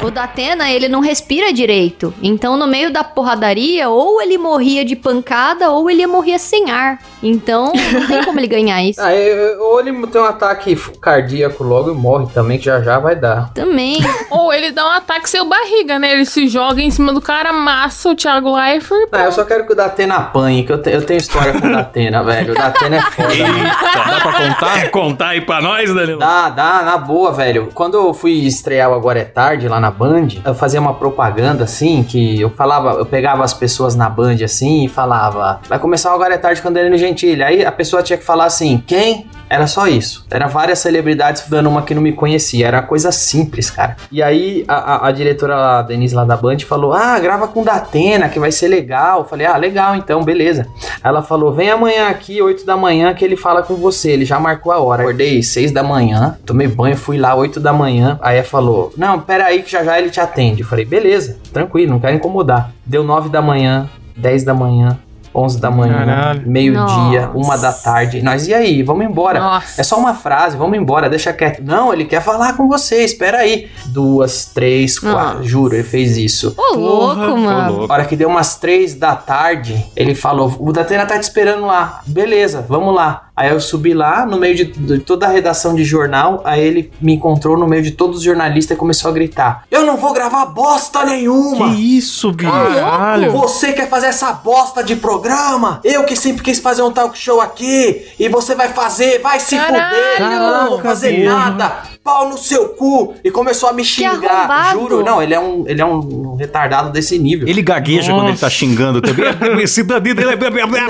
O Datena, ele não respira direito. Então, no meio da porradaria, ou ele morria de pancada, ou ele morria sem ar. Então, não tem como ele ganhar *laughs* isso. Ah, eu- ou ele tem um ataque cardíaco logo e morre também, que já já vai dar. Também. *laughs* Ou ele dá um ataque seu barriga, né? Ele se joga em cima do cara, amassa o Thiago Leifert. Ah, eu só quero que o Datena apanhe, que eu, te- eu tenho história com o Datena, velho. O Datena é foda, mano. Dá pra contar? Contar aí pra nós, Danilo? Dá, dá, na boa, velho. Quando eu fui estrear o Agora é Tarde lá na Band, eu fazia uma propaganda assim, que eu falava, eu pegava as pessoas na Band assim e falava, vai começar Agora é Tarde com Danilo Gentili. Aí a pessoa tinha que falar assim, quem? Era só isso. Era várias celebridades dando uma que não me conhecia. Era coisa simples, cara. E aí a, a, a diretora lá, a Denise lá da Band falou: Ah, grava com Datena, que vai ser legal. Eu falei, ah, legal, então, beleza. Ela falou: vem amanhã aqui, 8 da manhã, que ele fala com você. Ele já marcou a hora. Acordei 6 da manhã, tomei banho, fui lá 8 da manhã. Aí ela falou: Não, pera aí que já já ele te atende. Eu falei, beleza, tranquilo, não quero incomodar. Deu 9 da manhã, 10 da manhã. 11 da manhã, Caralho. meio-dia, Nossa. uma da tarde. Nós, e aí? Vamos embora. Nossa. É só uma frase, vamos embora, deixa quieto. Não, ele quer falar com você, espera aí. Duas, três, quatro. Nossa. Juro, ele fez isso. Ô, louco, mano. A hora que deu umas três da tarde, ele falou: O Datena tá te esperando lá. Beleza, vamos lá. Aí eu subi lá, no meio de, de toda a redação de jornal. Aí ele me encontrou no meio de todos os jornalistas e começou a gritar: Eu não vou gravar bosta nenhuma! Que isso, bicho? Caralho. Você quer fazer essa bosta de programa? Eu que sempre quis fazer um talk show aqui e você vai fazer, vai se Caralho. fuder. Eu não vou fazer nada. Pau no seu cu. E começou a me xingar. Juro, não, ele é um, ele é um retardado desse nível. Ele gagueja quando ele tá xingando também. Dele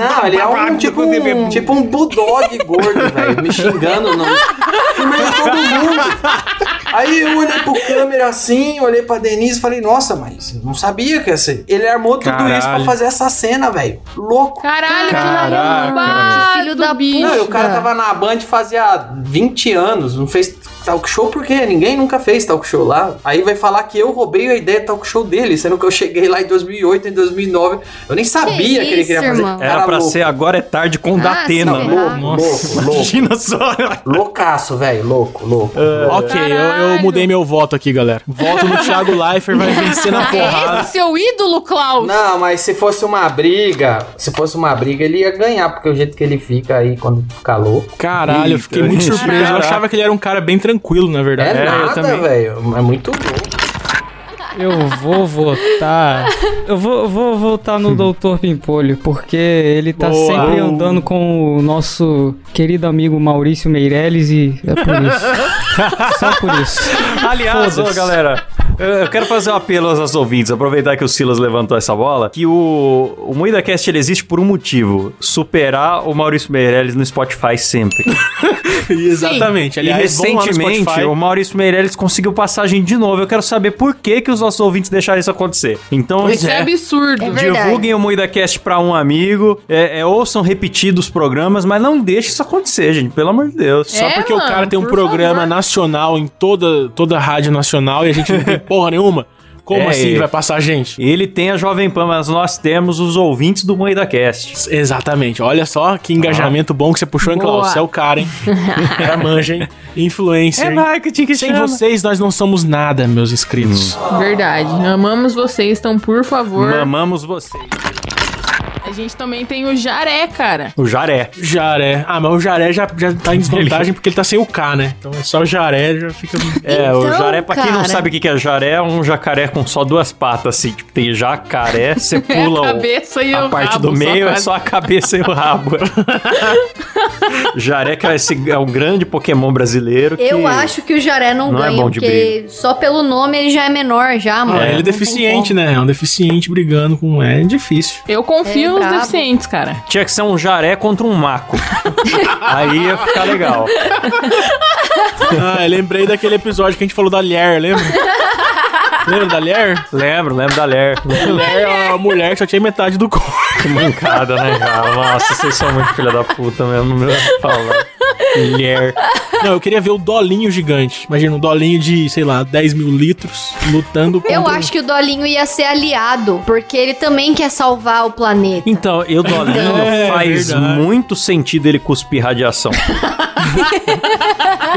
é... Não, ele é um tipo um, tipo um bulldog gordo, velho, me xingando no, no meio de todo mundo. Aí eu olhei pro câmera assim, olhei pra Denise e falei, nossa, mas eu não sabia que ia ser. Ele armou tudo isso pra Caralho. fazer essa cena, velho. Louco. Caralho, Caraca, que filho da bicho. Não, e o cara tava na Band fazia 20 anos, não fez talk show porque ninguém nunca fez talk show lá. Aí vai falar que eu roubei a ideia do talk show dele, sendo que eu cheguei lá em 2008, em 2009. Eu nem sabia que, ele isso, queria fazer. irmão? Era pra ser agora é tarde com Ah, Datena, né? ferrar. louco, louco. Imagina só. Loucaço, velho, louco, louco. Ok, eu, eu mudei meu voto aqui, galera. Voto no Thiago Leifert, vai vencer na *laughs* porrada. É esse seu ídolo, Klaus? Não, mas se fosse uma briga, se fosse uma briga, ele ia ganhar, porque o jeito que ele fica aí quando fica louco. Caralho, eu fiquei muito surpreso. Eu achava que ele era um cara bem tranquilo, na É, verdade. eu nada, também. velho. É muito louco. Eu vou votar. Eu vou, vou votar no Doutor Pimpolho, porque ele tá Boa. sempre andando com o nosso querido amigo Maurício Meirelles e é por isso. *laughs* Só por isso. Aliás, ô, galera, eu quero fazer um apelo aos nossos ouvintes, aproveitar que o Silas levantou essa bola, que o, o MoídaCast ele existe por um motivo, superar o Maurício Meirelles no Spotify sempre. *laughs* Exatamente. e Aliás, recentemente, o Maurício Meirelles conseguiu passagem de novo. Eu quero saber por que, que os nossos ouvintes deixaram isso acontecer. Então, Isso é absurdo. É divulguem o MoídaCast pra um amigo, é, é, ouçam repetidos os programas, mas não deixe isso acontecer, gente, pelo amor de Deus. Só É, porque o mano, cara tem um programa favor. nacional em toda, toda a rádio nacional e a gente não tem *laughs* porra nenhuma. Como É, assim e- vai passar a gente? Ele tem a Jovem Pan, mas nós temos os ouvintes do MoídaCast. Exatamente. Olha só que engajamento bom que você puxou, hein. Klaus? Você é o cara, hein? Era manja, hein? Influencer. hein? marketing que Sem vocês, nós não somos nada, meus inscritos. Verdade. Amamos vocês, então, por favor. Mamamos vocês. A gente também tem o Jaré, cara. O Jaré. Jaré. Ah, mas o Jaré já, já tá em desvantagem porque ele tá sem o K, né? Então é só o Jaré, já fica. É, o Então, jaré, pra quem não sabe o que é jaré, é um jacaré com só duas patas, assim. Tipo, tem jacaré, *laughs* você É pula a o- cabeça e a o parte rabo, do meio, é quase. só a cabeça e o rabo. *laughs* jaré que é, esse, é um grande Pokémon brasileiro. Eu que- acho que o Jaré não, não é ganha, bom de porque só pelo nome ele já é menor, já, mano. É, ele é deficiente, né? É um deficiente brigando com. É difícil. Eu confio É nos brabo. deficientes, cara. Tinha que ser um jaré contra um maco. *laughs* Aí ia ficar legal. Ah, eu lembrei daquele episódio que a gente falou da Lier, lembra? *laughs* lembra da Lier? Lembro, lembro da Ler. Lier é uma mulher que só tinha metade do corpo. Que mancada, né, cara? Nossa, vocês são muito filha da puta mesmo, não me falar. Mulher. Não, eu queria ver o Dolinho gigante. Imagina, um Dolinho de, sei lá, 10 mil litros lutando contra... Eu acho que o Dolinho ia ser aliado, porque ele também quer salvar o planeta. Então, eu Dolinho É, faz verdade. muito sentido ele cuspir radiação. *laughs*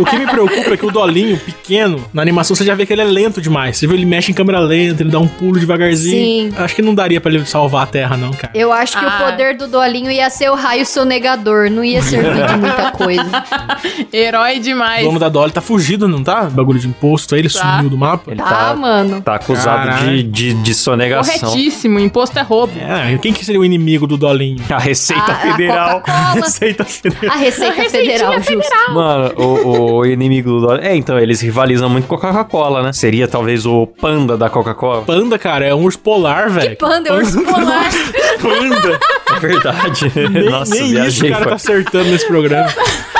O que me preocupa é que o Dolinho, pequeno, na animação você já vê que ele é lento demais. Você vê ele mexe em câmera lenta, ele dá um pulo devagarzinho. Sim. Acho que não daria pra ele salvar a Terra, não, cara. Eu acho que Ah. o poder do Dolinho ia ser o raio sonegador, não ia servir de muita coisa. *laughs* Herói O demais. dono da Dolly tá fugido, não tá? Bagulho de imposto, aí ele Tá. sumiu do mapa. Ele Ah, tá, mano. tá acusado de, de, de sonegação. Corretíssimo, imposto é roubo. É, e quem que seria o inimigo do Dolinho? A Receita A- a Federal. Coca-Cola. *laughs* Receita Federal. A Receita Federal, justo. Mano, o, o inimigo do Dolinho. É, então, eles rivalizam muito com a Coca-Cola, né? Seria talvez o panda da Coca-Cola. Panda, cara, é um urso polar, velho. Panda, é urso polar. *laughs* Panda. *laughs* verdade. Nem, Nossa, nem isso o cara foi- tá acertando nesse programa.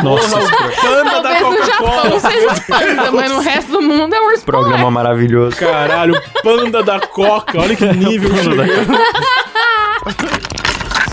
Nossa, panda da Japão Coca-Cola. panda, mas no resto do mundo é urso programa maravilhoso. Caralho, o panda da Coca. Olha que nível chegando. *laughs*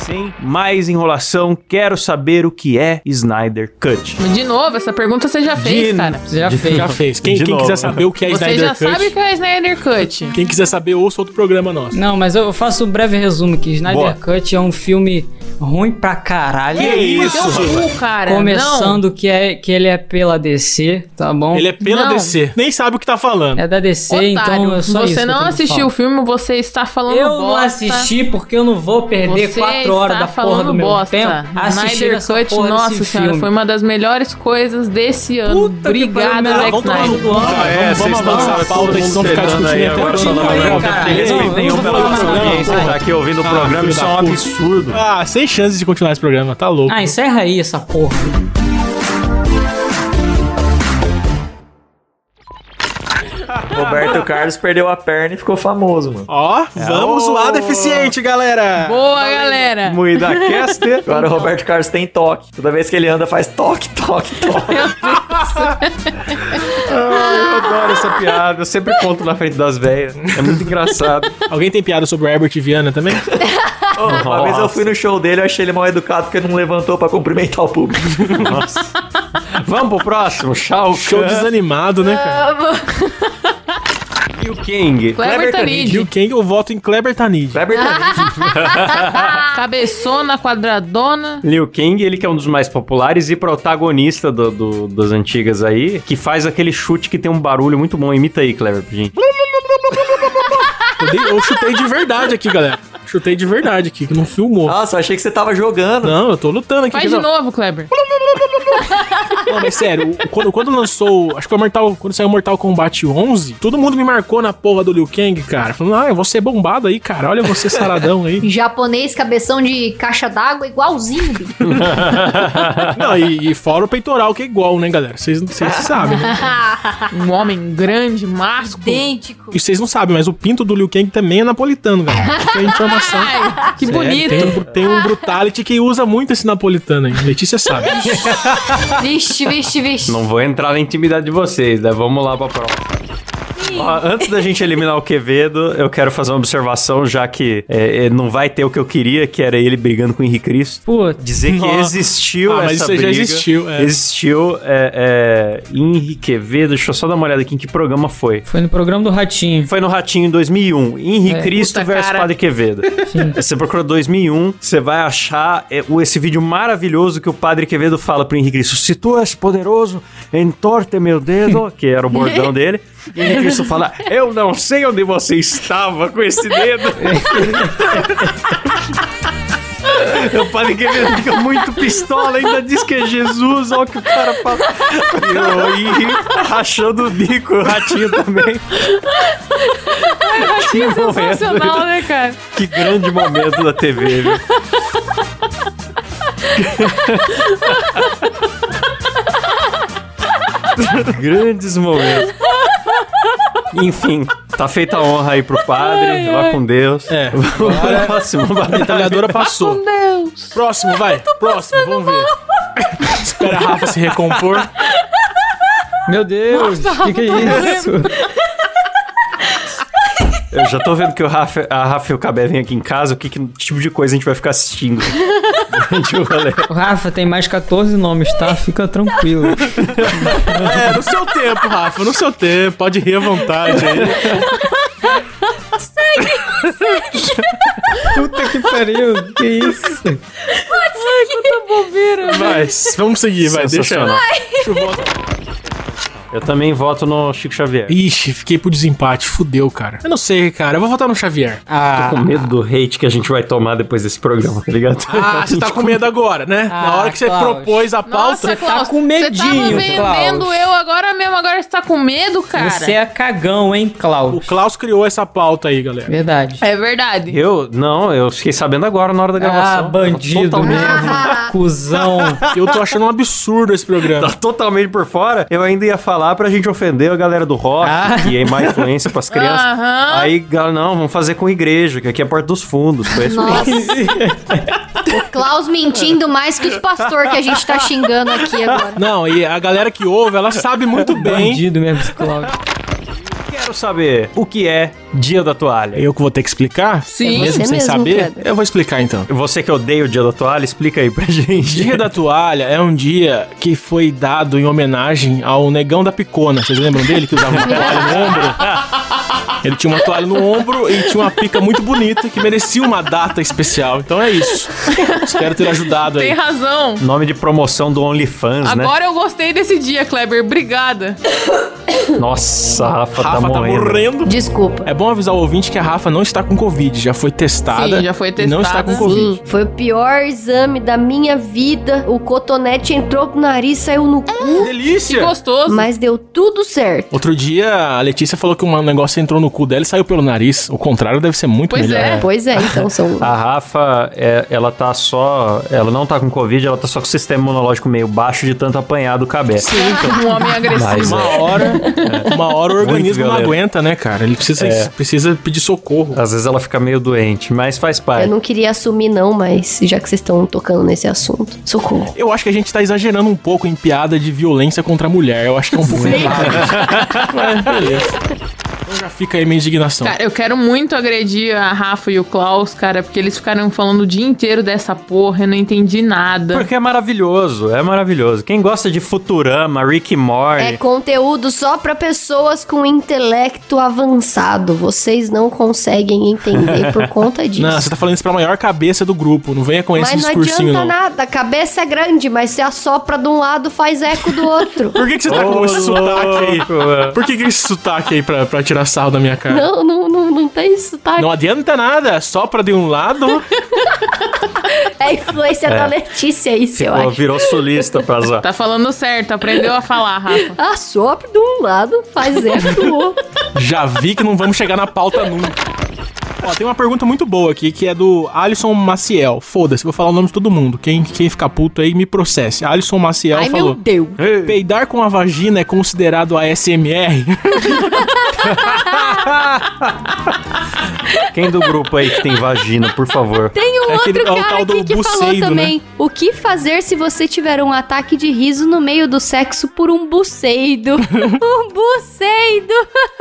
Sem mais enrolação, quero saber o que é Snyder Cut. De novo, essa pergunta você já fez, De- cara. Você já fez. Já fez. Quem, De quem quiser saber o que é Você Snyder já Cut, sabe o que é Snyder Cut. quem quiser saber, ouça outro programa nosso. Não, mas eu faço um breve resumo que Snyder Boa. Cut é um filme ruim pra caralho. Que isso, Teu cu, cara. Começando que, é, que ele é pela DC, tá bom? Ele é pela Não. DC. Nem sabe o que tá falando. É da DC, Não. então Otário, é só isso. você que eu não assistiu o filme, você está falando Eu não bosta. assisti porque eu não vou perder Você quatro horas está da porra falando do meu bosta. tempo assistindo Snyder essa Cut, porra nossa desse senhora, filme. foi uma das melhores coisas desse ano. Puta que pariu, Obrigada. Zack Snyder. Ah, é, vamos, vocês vamos avançar passaram a pauta, eles vão ficar discutindo aí, até continua aí, cara. Menos nada. audiência, tá aqui ouvindo o Ah, programa, isso é um absurdo. Ah, sem chances de continuar esse programa, tá louco. Ah, encerra aí essa porra. Roberto Carlos perdeu a perna e ficou famoso, mano. Ó, vamos Ô. zoar deficiente, galera. Boa, galera. Moída Caster. *laughs* Agora o Roberto Carlos tem toque. Toda vez que ele anda, faz toque, toque, toque. *laughs* Eu adoro essa piada. Eu sempre conto na frente das velhas. É muito engraçado. Alguém tem piada sobre o Herbert Viana também? *laughs* Ô, uma vez eu fui no show dele, eu achei ele mal educado porque não levantou pra cumprimentar o público. Nossa. Vamos pro próximo. Show Kahn. desanimado, né, cara? Liu King. Kleber Tanid. Liu Kang, eu voto em Kleber Tanid. Kleber Tanid. *laughs* Cabeçona, quadradona. Liu Kang, ele que é um dos mais populares e protagonista do- do- das antigas aí, que faz aquele chute que tem um barulho muito bom. Imita aí, Clever, pra gente. *laughs* Eu, dei- eu chutei de verdade aqui, galera. Chutei de verdade aqui, que não filmou. Nossa, eu achei que você tava jogando. Não, eu tô lutando aqui. Faz de ver? novo, Kleber. *laughs* Não, mas sério, quando, quando lançou. Acho que foi Mortal. Quando saiu Mortal Kombat 11, todo mundo me marcou na porra do Liu Kang, cara. Falando, ah, eu vou ser bombado aí, cara. Olha você saradão aí. *laughs* Japonês, cabeção de caixa d'água, igualzinho, bicho. *laughs* Não, e, e fora o peitoral, que é igual, né, galera? Vocês *laughs* sabem, né? Um homem grande, másculo. Idêntico. E vocês não sabem, mas o pinto do Liu Kang também é napolitano, galera. Fica a informação. Ai, que Sério, bonito. Tem um, tem um Brutality que usa muito esse napolitano aí. Letícia sabe. Vixe, vixe, vixe. Não vou entrar na intimidade de vocês, né? Vamos lá pra prova. Ó, antes da gente eliminar o Quevedo, eu quero fazer uma observação, já que é, é, não vai ter o que eu queria, que era ele brigando com o Henrique Cristo. Putz. Dizer que Nossa. existiu Ah, essa mas isso aí já briga. existiu, é. Existiu é, é, Henrique Quevedo. Deixa eu só dar uma olhada aqui em que programa foi. Foi no programa do Ratinho. Foi no Ratinho em 2001. Henrique É. Cristo Puta versus cara. Padre Quevedo. Você procura 2001, você vai achar é, esse vídeo maravilhoso que o Padre Quevedo fala pro Henrique Cristo: Se tu és poderoso, entorte meu dedo, que era o bordão *laughs* dele. E Cristo fala: Eu não sei onde você estava com esse dedo. O padre Quevedo fica muito pistola, ainda diz que é Jesus, olha o que o cara fala. E tá rachando o bico, o ratinho também. Que momento. Sensacional, né, cara? Que grande momento da TV, viu? *laughs* Grandes momentos. Enfim, tá feita a honra aí pro padre. Vá com Deus. É. *laughs* Agora, próximo. A metralhadora passou. Deus. Próximo, vai. Próximo, vamos ver. Espera a Rafa se recompor. Meu Deus, o que, que é isso? Eu já tô vendo que o Rafa, a Rafa e o Cabé vêm aqui em casa. O que, que tipo de coisa a gente vai ficar assistindo *laughs* durante o rolê? Rafa tem mais 14 nomes, tá? Fica tranquilo. É, no seu tempo, Rafa, no seu tempo. Pode rir à vontade aí. Puta que pariu, que isso? Mas, vamos seguir, vai. Deixa, Sensacional. deixa eu voltar. Também voto no Chico Xavier. Ixi, fiquei pro desempate. Fudeu, cara. Eu não sei, cara. Eu vou votar no Xavier. Ah, Com medo do hate que a gente vai tomar depois desse programa, tá ligado? Ah, *laughs* você tá com medo agora, né? Na Ah, hora que você Klaus. propôs a pauta. Nossa, Klaus, tá com Você medinho, tava vendendo Klaus. eu agora mesmo, agora você tá com medo, cara? você é cagão, hein, O Klaus? Klaus criou essa pauta aí, galera. Verdade. É verdade. Eu, não, eu fiquei sabendo agora na hora da Ah, gravação. bandido Totalmente- mesmo. *laughs* Cusão. Eu tô achando um absurdo esse programa. Tá totalmente por fora. Eu ainda ia falar pra gente ofender a galera do rock, Ah. que é má influência pras crianças. Aham. Aí, galera, não, vamos fazer com igreja, que aqui é a parte dos fundos. Foi isso mesmo. *laughs* O Klaus mentindo mais que os pastores que a gente tá xingando aqui agora. Não, e a galera que ouve, ela sabe muito bem. Bandido mesmo, esse Cláudio. Quero saber o que é Dia da Toalha. Eu que vou ter que explicar? Sim. Mesmo Você sem mesmo, saber? Kleber. Eu vou explicar então. Você que odeia o Dia da Toalha, explica aí pra gente. Dia da Toalha é um dia que foi dado em homenagem ao negão da picona. Vocês lembram dele que usava uma *laughs* toalha no ombro? Ele tinha uma toalha no ombro e tinha uma pica muito bonita que merecia uma data especial. Então é isso. Espero ter ajudado Tem aí. razão. Nome de promoção do OnlyFans, né? Agora eu gostei desse dia, Kleber. Obrigada. Nossa, a Rafa, Rafa tá, morrendo. Desculpa. É bom avisar o ouvinte que a Rafa não está com Covid, já foi testada. Sim, já foi E não está com testada. Covid. Sim, foi o pior exame da minha vida. O cotonete entrou pro nariz, saiu no cu, Que Delícia! gostoso. mas deu tudo certo. Outro dia a Letícia falou que um negócio entrou no cu dela e saiu pelo nariz. O contrário deve ser muito Pois melhor. é. Pois é, então são. A Rafa, é, ela tá só. Ela não tá com Covid, ela tá só com o sistema imunológico meio baixo de tanto apanhar do cabé. Sim, então. *laughs* Um homem agressivo. Mas, Uma hora, uma hora o organismo não aguenta, né, cara? Ele precisa, É. precisa pedir socorro. Às vezes ela fica meio doente, mas faz Eu parte. não queria assumir, não, mas já que vocês estão tocando nesse assunto, socorro. Eu acho que a gente tá exagerando um pouco em piada de violência contra a mulher. Eu acho que é um pouco errado. *laughs* Mas beleza. Então já fica aí minha indignação. Cara, eu quero muito agredir a Rafa e o Klaus, cara, porque eles ficaram falando o dia inteiro dessa porra, eu não entendi nada. Porque é maravilhoso, é maravilhoso. Quem gosta de Futurama, Rick e Morty, É conteúdo só pra pessoas com intelecto avançado. Vocês não conseguem entender por conta *laughs* disso. Não, você tá falando isso pra maior cabeça do grupo. Não venha com esse mas não discursinho, adianta não. nada, a cabeça é grande, mas se assopra de um lado, faz eco do outro. *laughs* Por que, que você tá Ô, com esse sotaque aí? mano. Por que, que esse sotaque aí pra, pra tirar sarro da minha cara? não, não, não, não tem sotaque. Não adianta nada, só pra de um lado. *laughs* É influência da Letícia isso, eu ficou, acho. virou sulista pra azar. Tá falando certo, aprendeu a falar, Rafa. *laughs* Assopra de um lado, faz eco do outro. Já vi que não vamos chegar na pauta nunca. Ó, tem uma pergunta muito boa aqui, que é do Alisson Maciel. Foda-se, vou falar o nome de todo mundo. Quem, quem ficar puto aí, me processe. Alisson Maciel Ai, falou... meu Deus. Peidar com a vagina é considerado ASMR? *laughs* Quem do grupo aí que tem vagina, por favor? Tem um É aquele- outro é o cara aqui que falou buceido, né? também. O que fazer se você tiver um ataque de riso no meio do sexo por um buceido? *laughs* um buceido!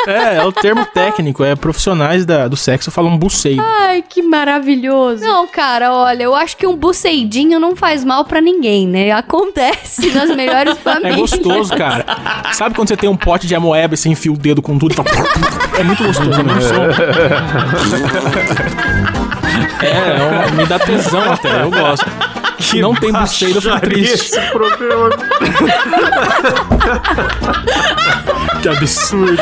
é, é o termo técnico. É profissionais da, do sexo falam buceido. Ai, que maravilhoso. Não, cara, olha, eu acho que um buceidinho não faz mal pra ninguém, né? Acontece nas melhores *laughs* É famílias. gostoso, cara. Sabe quando você tem um pote de amoeba e você enfia o dedo com tudo e fala... É muito gostoso, né? *laughs* É, é um- me dá tesão até, eu gosto. Se não tem buceiro, eu fico triste. *laughs* Que absurdo.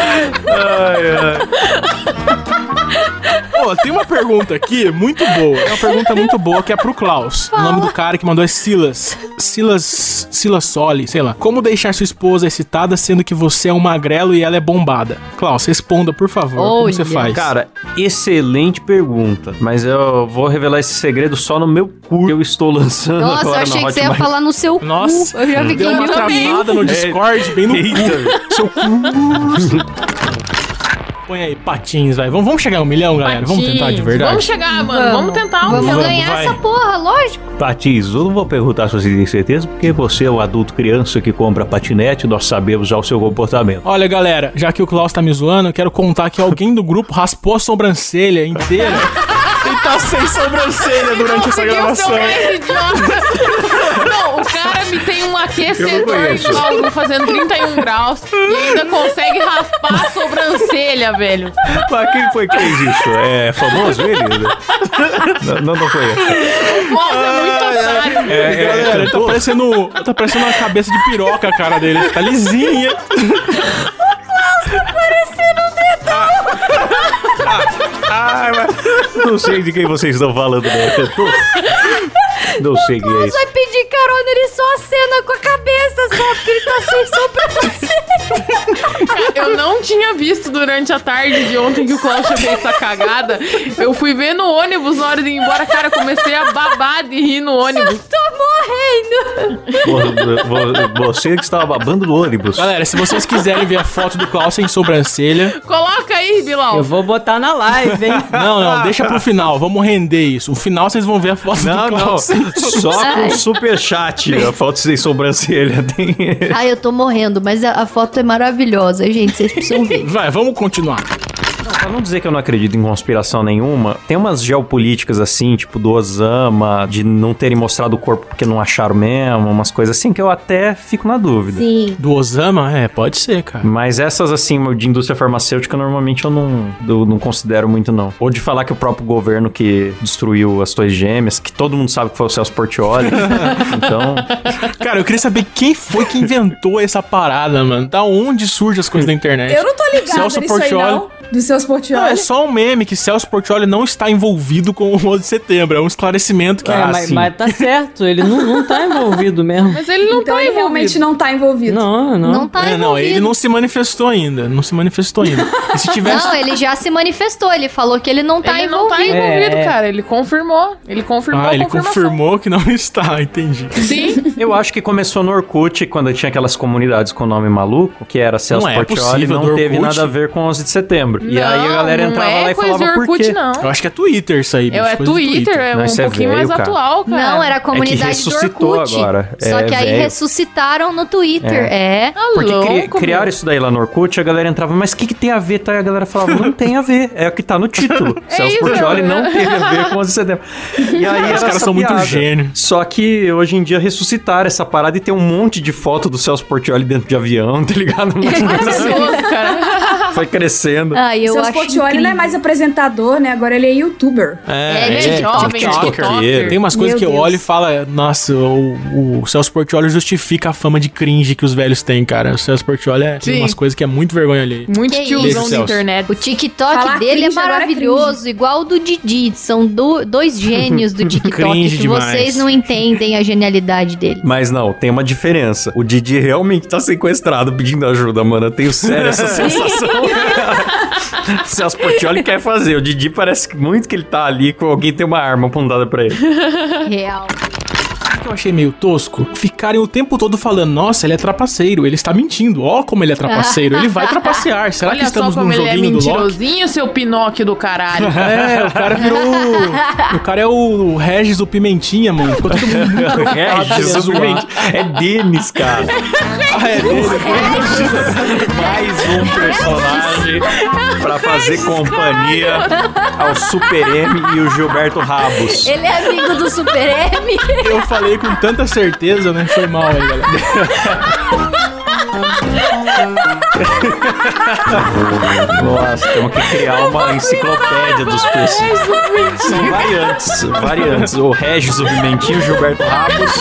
Pô, tem uma pergunta aqui muito boa. É uma pergunta muito boa que é pro Klaus. O nome do cara que mandou é Silas. Silas. Silas Soli, sei lá. Como deixar sua esposa excitada sendo que você é um magrelo e ela é bombada? Klaus, responda, por favor. Como você Olha. faz? Cara, excelente pergunta. Mas eu vou revelar esse segredo só no meu curso que eu estou lançando Nossa, eu agora achei na que você ia falar no seu Nossa, cu. Eu já fiquei deu uma meu travada no Discord, bem no cu. *laughs* Seu cu. Põe aí, patins, vai. Vamos, vamos chegar a um milhão, galera? Vamos tentar de Patins. verdade? Vamos chegar, mano. Vamos, tentar um Vamos milhão. ganhar vai. essa porra, lógico. Patins, eu não vou perguntar se você tem certeza, porque você é um adulto criança que compra patinete, nós sabemos já o seu comportamento. Olha, galera, já que o Klaus tá me zoando, eu quero contar que alguém do grupo raspou a sobrancelha inteira. *laughs* e tá sem sobrancelha durante essa gravação. Não, o cara me tem um aquecedor de algo fazendo 31 graus e ainda consegue raspar a sobrancelha, velho. Mas quem foi que fez isso? É famoso ele? não, não, não foi esse. Nossa, é muito otário. É, é, tá cantor? parecendo, tá parecendo uma cabeça de piroca a cara dele. Tá lisinha. Ai, mas não sei de quem vocês estão falando, né? Cantor? *laughs* Não sei quem é isso. Vai pedir carona, ele só acena com a cabeça só, porque ele tá sem sobrancelha. *laughs* eu não tinha visto durante a tarde de ontem que o Klaus tinha feito essa cagada. Eu fui ver no ônibus na hora de ir embora, cara, comecei a babar de rir no ônibus. Tô morrendo. Vo- vo- Você que estava babando no ônibus. Galera, se vocês quiserem ver a foto do Klaus sem sobrancelha. Coloca aí, Bilal. Eu vou botar na live, hein? *laughs* Não, não, deixa pro final. Vamos render isso. No final vocês vão ver a foto Não, do não. Klaus. sem Só com superchat. A foto sem sobrancelha tem. Ai, eu tô morrendo, mas a, a foto é maravilhosa, gente. Vocês precisam ver. Vai, vamos continuar. Pra não dizer que eu não acredito em conspiração nenhuma, tem umas geopolíticas assim, tipo do Osama, de não terem mostrado o corpo porque não acharam mesmo, umas coisas assim que eu até fico na dúvida. Sim. Do Osama? É, pode ser, cara. Mas essas, assim, de indústria farmacêutica, normalmente eu não, eu não considero muito, não. Ou de falar que o próprio governo que destruiu as Torres Gêmeas, que todo mundo sabe que foi o Celso Portioli. *laughs* então, Cara, eu queria saber quem foi que inventou essa parada, mano. Da onde surgem as coisas da internet? Eu não tô ligado Celso nisso aí, Portioli. não. Do Celso Não, Portioli. é só um meme que Celso Portioli não está envolvido com o 11 de setembro. É um esclarecimento que É, ah, mas, sim. mas tá certo, ele não, não tá envolvido mesmo. Mas ele não então tá ele envolvido. realmente não tá envolvido. Não, não. Não tá É, não, envolvido. ele não se manifestou ainda. Não se manifestou ainda. E se *laughs* tivesse. Não, ele já se manifestou. Ele falou que ele não tá ele não tá envolvido. envolvido, É. cara. Ele confirmou. Ele confirmou ah, ele confirmou que não *laughs* está, entendi. Sim. eu acho que começou no Orkut, quando tinha aquelas comunidades com nome maluco, que era Celso Não é Portioli, possível, não do teve nada a ver com 11 de setembro. E aí a galera entrava é lá e falava do por Orkut, quê. não. Eu acho que é Twitter isso aí, bicho. Eu, é do Twitter, é Não, um isso é pouquinho velho, mais cara. atual, cara. Não, era a comunidade do ressuscitou Orkut. agora. Só É que aí velho. ressuscitaram no Twitter. É. Tá Porque cri- criaram isso daí lá no Orkut, a galera entrava, mas o que, que tem a ver? Tá? E a galera falava, não tem a ver, é o que tá no título. *laughs* Celso Portioli né? não teve a ver com 11 de setembro. E aí *laughs* Os caras são muito gênios. Só que hoje em dia ressuscitaram essa parada e tem um monte de foto do Celso Portioli dentro de avião, *laughs* tá ligado? Umas coisas assim. Maravilhoso, cara. *laughs* Foi crescendo. Ah, eu Celso acho Portioli incrível. não é mais apresentador, né? Agora ele é youtuber. É, Ele é jovem, tiktoker. Tem umas coisas Meu que eu Deus. olho e falo, nossa, o, o Celso Portioli justifica a fama de cringe que os velhos têm, cara. O Celso Portioli é, tem Sim. umas coisas que é muito vergonha ali. Muito Que tiozão da internet. O TikTok Falar dele é é maravilhoso, igual o do Didi. São do- dois gênios do *laughs* TikTok Cringe que demais. vocês não entendem a genialidade dele. Mas não, tem uma diferença. O Didi realmente tá sequestrado pedindo ajuda, mano. Eu tenho sério essa *laughs* sensação. *laughs* Celso Portioli quer fazer. O Didi parece muito que ele tá ali com alguém tem uma arma apontada pra ele. Real. Que eu achei meio tosco? Ficarem o tempo todo falando, nossa, ele é trapaceiro, ele está mentindo. Ó como ele é trapaceiro, ele vai trapacear. *laughs* Será que Olha só estamos num ele é joguinho do Loki? mentirosinho, seu Pinóquio do caralho. *laughs* É, o cara virou. o cara é o Regis o Pimentinha, mano. Ficou todo mundo *laughs* Regis, zoar. simplesmente. É Denis, cara. Ah, é dele. Mais um personagem pra fazer companhia ao Super M e o Gilberto Rabos. Ele é amigo do Super M. Eu falei com tanta certeza, né? Foi mal aí, galera. Nossa, temos que criar uma enciclopédia dos personagens. São variantes, variantes. O Regis, o Pimentinho, o Gilberto Rabos.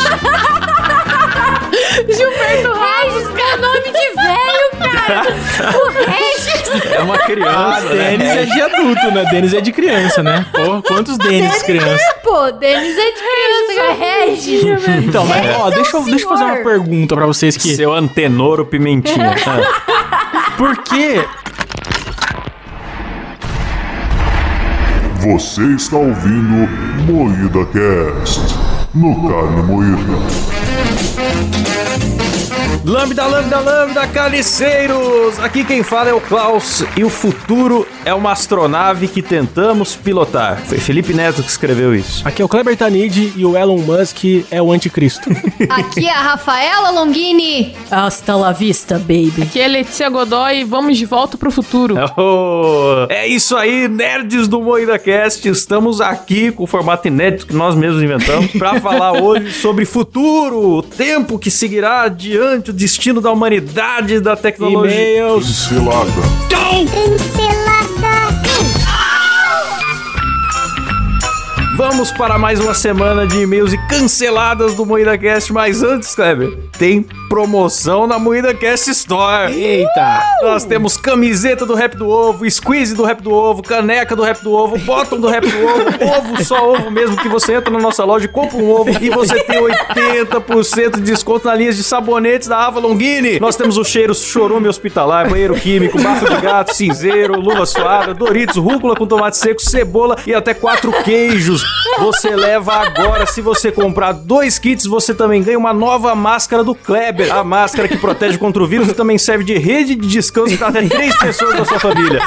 Gilberto Regis, que é nome de velho. O Regis. É uma criança, Ah, Denis né? é de adulto, né? Denis é de criança, né? Pô, quantos Denis criança? É, pô, Denis é de criança, cara. Regis. Então, mas, ó, Regis é deixa eu, deixa eu fazer uma pergunta pra vocês que. Seu antenoro Pimentinha. *laughs* Ah. Por que Você está ouvindo Moída Cast no Carne Moída. Lambda, lambda, lambda, caliceiros! Aqui quem fala é o Klaus e o futuro é uma astronave que tentamos pilotar. Foi Felipe Neto que escreveu isso. Aqui é o Kleber Tanid e o Elon Musk é o anticristo. *laughs* Aqui é a Rafaela Longini. Hasta la vista, baby. Aqui é Letícia Godoy e vamos de volta pro futuro. *laughs* Oh, é isso aí, nerds do Moída Cast. Estamos aqui com o formato inédito que nós mesmos inventamos para falar *laughs* hoje sobre futuro, o tempo que seguirá adiante, destino da humanidade, da tecnologia. E-mails. Cilada. Vamos para mais uma semana de e-mails e canceladas do Moída Cast, mas antes, Kleber, tem promoção na Moída Cast Store. Eita! Nós temos camiseta do Rap do Ovo, squeeze do Rap do Ovo, caneca do Rap do Ovo, bottom do Rap do Ovo, ovo, só ovo mesmo, que você entra na nossa loja e compra um ovo e você tem 80% de desconto na linha de sabonetes da Ava Longini. Nós temos o cheiro chorume hospitalar, banheiro químico, bafo de gato, cinzeiro, luva suada, Doritos, rúcula com tomate seco, cebola e até quatro queijos. Você leva agora, se você comprar dois kits, você também ganha uma nova máscara do Kleber. A máscara que protege contra o vírus e também serve de rede de descanso para até três pessoas da sua família.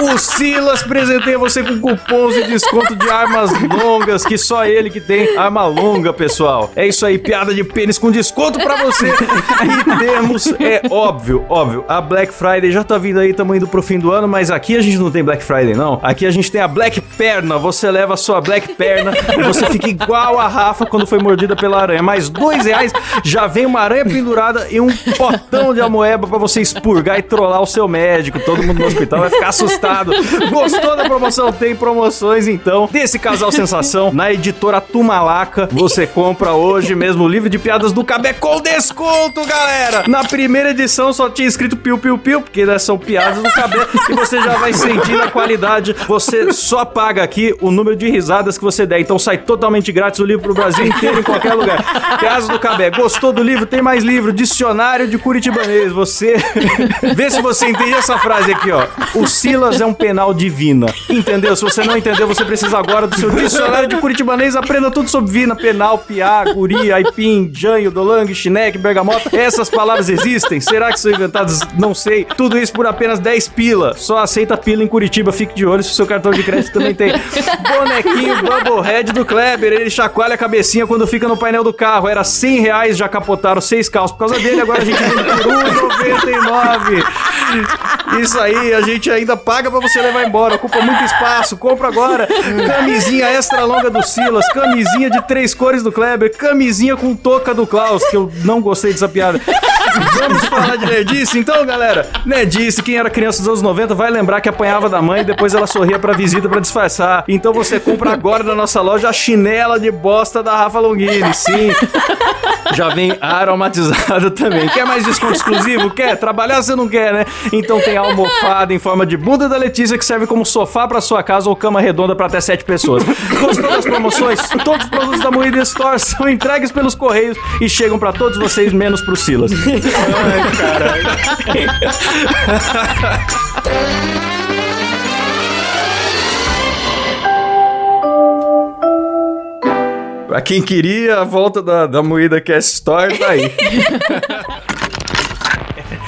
O Silas presenteia você com cupons de desconto de armas longas, que só ele que tem arma longa, pessoal. É isso aí, piada de pênis com desconto pra você. E temos, é óbvio, óbvio, a Black Friday já tá vindo aí, tamo indo pro fim do ano, mas aqui a gente não tem Black Friday, não. Aqui a gente tem a Black Perna. Você leva a sua Black Perna e você fica igual a Rafa quando foi mordida pela aranha. Mais dois reais, já vem uma aranha pendurada e um potão de amoeba pra você expurgar e trollar o seu médico. Todo mundo no hospital vai ficar assustado. *laughs* Gostou da promoção? Tem promoções então desse casal sensação na editora Tumalaca. Você compra hoje mesmo o livro de piadas do Cabé com desconto, galera. Na primeira edição só tinha escrito piu piu piu, porque né, são piadas do Cabé e você já vai sentir a qualidade. Você só paga aqui o número de risadas que você der. Então sai totalmente grátis o livro pro Brasil inteiro em qualquer lugar. Piadas do Cabé. Gostou do livro? Tem mais livro. Dicionário de Curitibanês. Você *laughs* vê se você entende essa frase aqui, ó. O Silas é um penal divina. Entendeu? Se você não entendeu, você precisa agora do seu dicionário de curitibanês. Aprenda tudo sobre vina, penal, piá, guri, aipim, janho, dolang, chineque, bergamota. Essas palavras existem? Será que são inventadas? Não sei. Tudo isso por apenas 10 pila. Só aceita pila em Curitiba. Fique de olho se o seu cartão de crédito também tem. Bonequinho Bubblehead do Kleber. Ele chacoalha a cabecinha quando fica no painel do carro. Era 100 reais, já capotaram seis carros por causa dele. Agora a gente vende por 1,99. Isso aí, a gente ainda paga pra você levar embora. Ocupa muito espaço. Compra agora. Camisinha extra longa do Silas. Camisinha de três cores do Kleber. Camisinha com touca do Klaus, que eu não gostei dessa piada. Vamos falar de nerdice então, galera? Nerdice, quem era criança dos anos 90 vai lembrar que apanhava da mãe e depois ela sorria pra visita pra disfarçar. Então você compra agora na nossa loja a chinela de bosta da Rafa Longini. Sim. Já vem aromatizada também. Quer mais desconto exclusivo? Quer? Trabalhar você não quer, né? Então tem a almofada em forma de bunda da Letícia que serve como sofá pra sua casa ou cama redonda pra até sete pessoas. Gostou das promoções? Todos os produtos da Moída Store são entregues pelos correios e chegam pra todos vocês, menos pro Silas. Ai, caralho. Pra quem queria, a volta da, da Moída Cast Store tá aí. *laughs*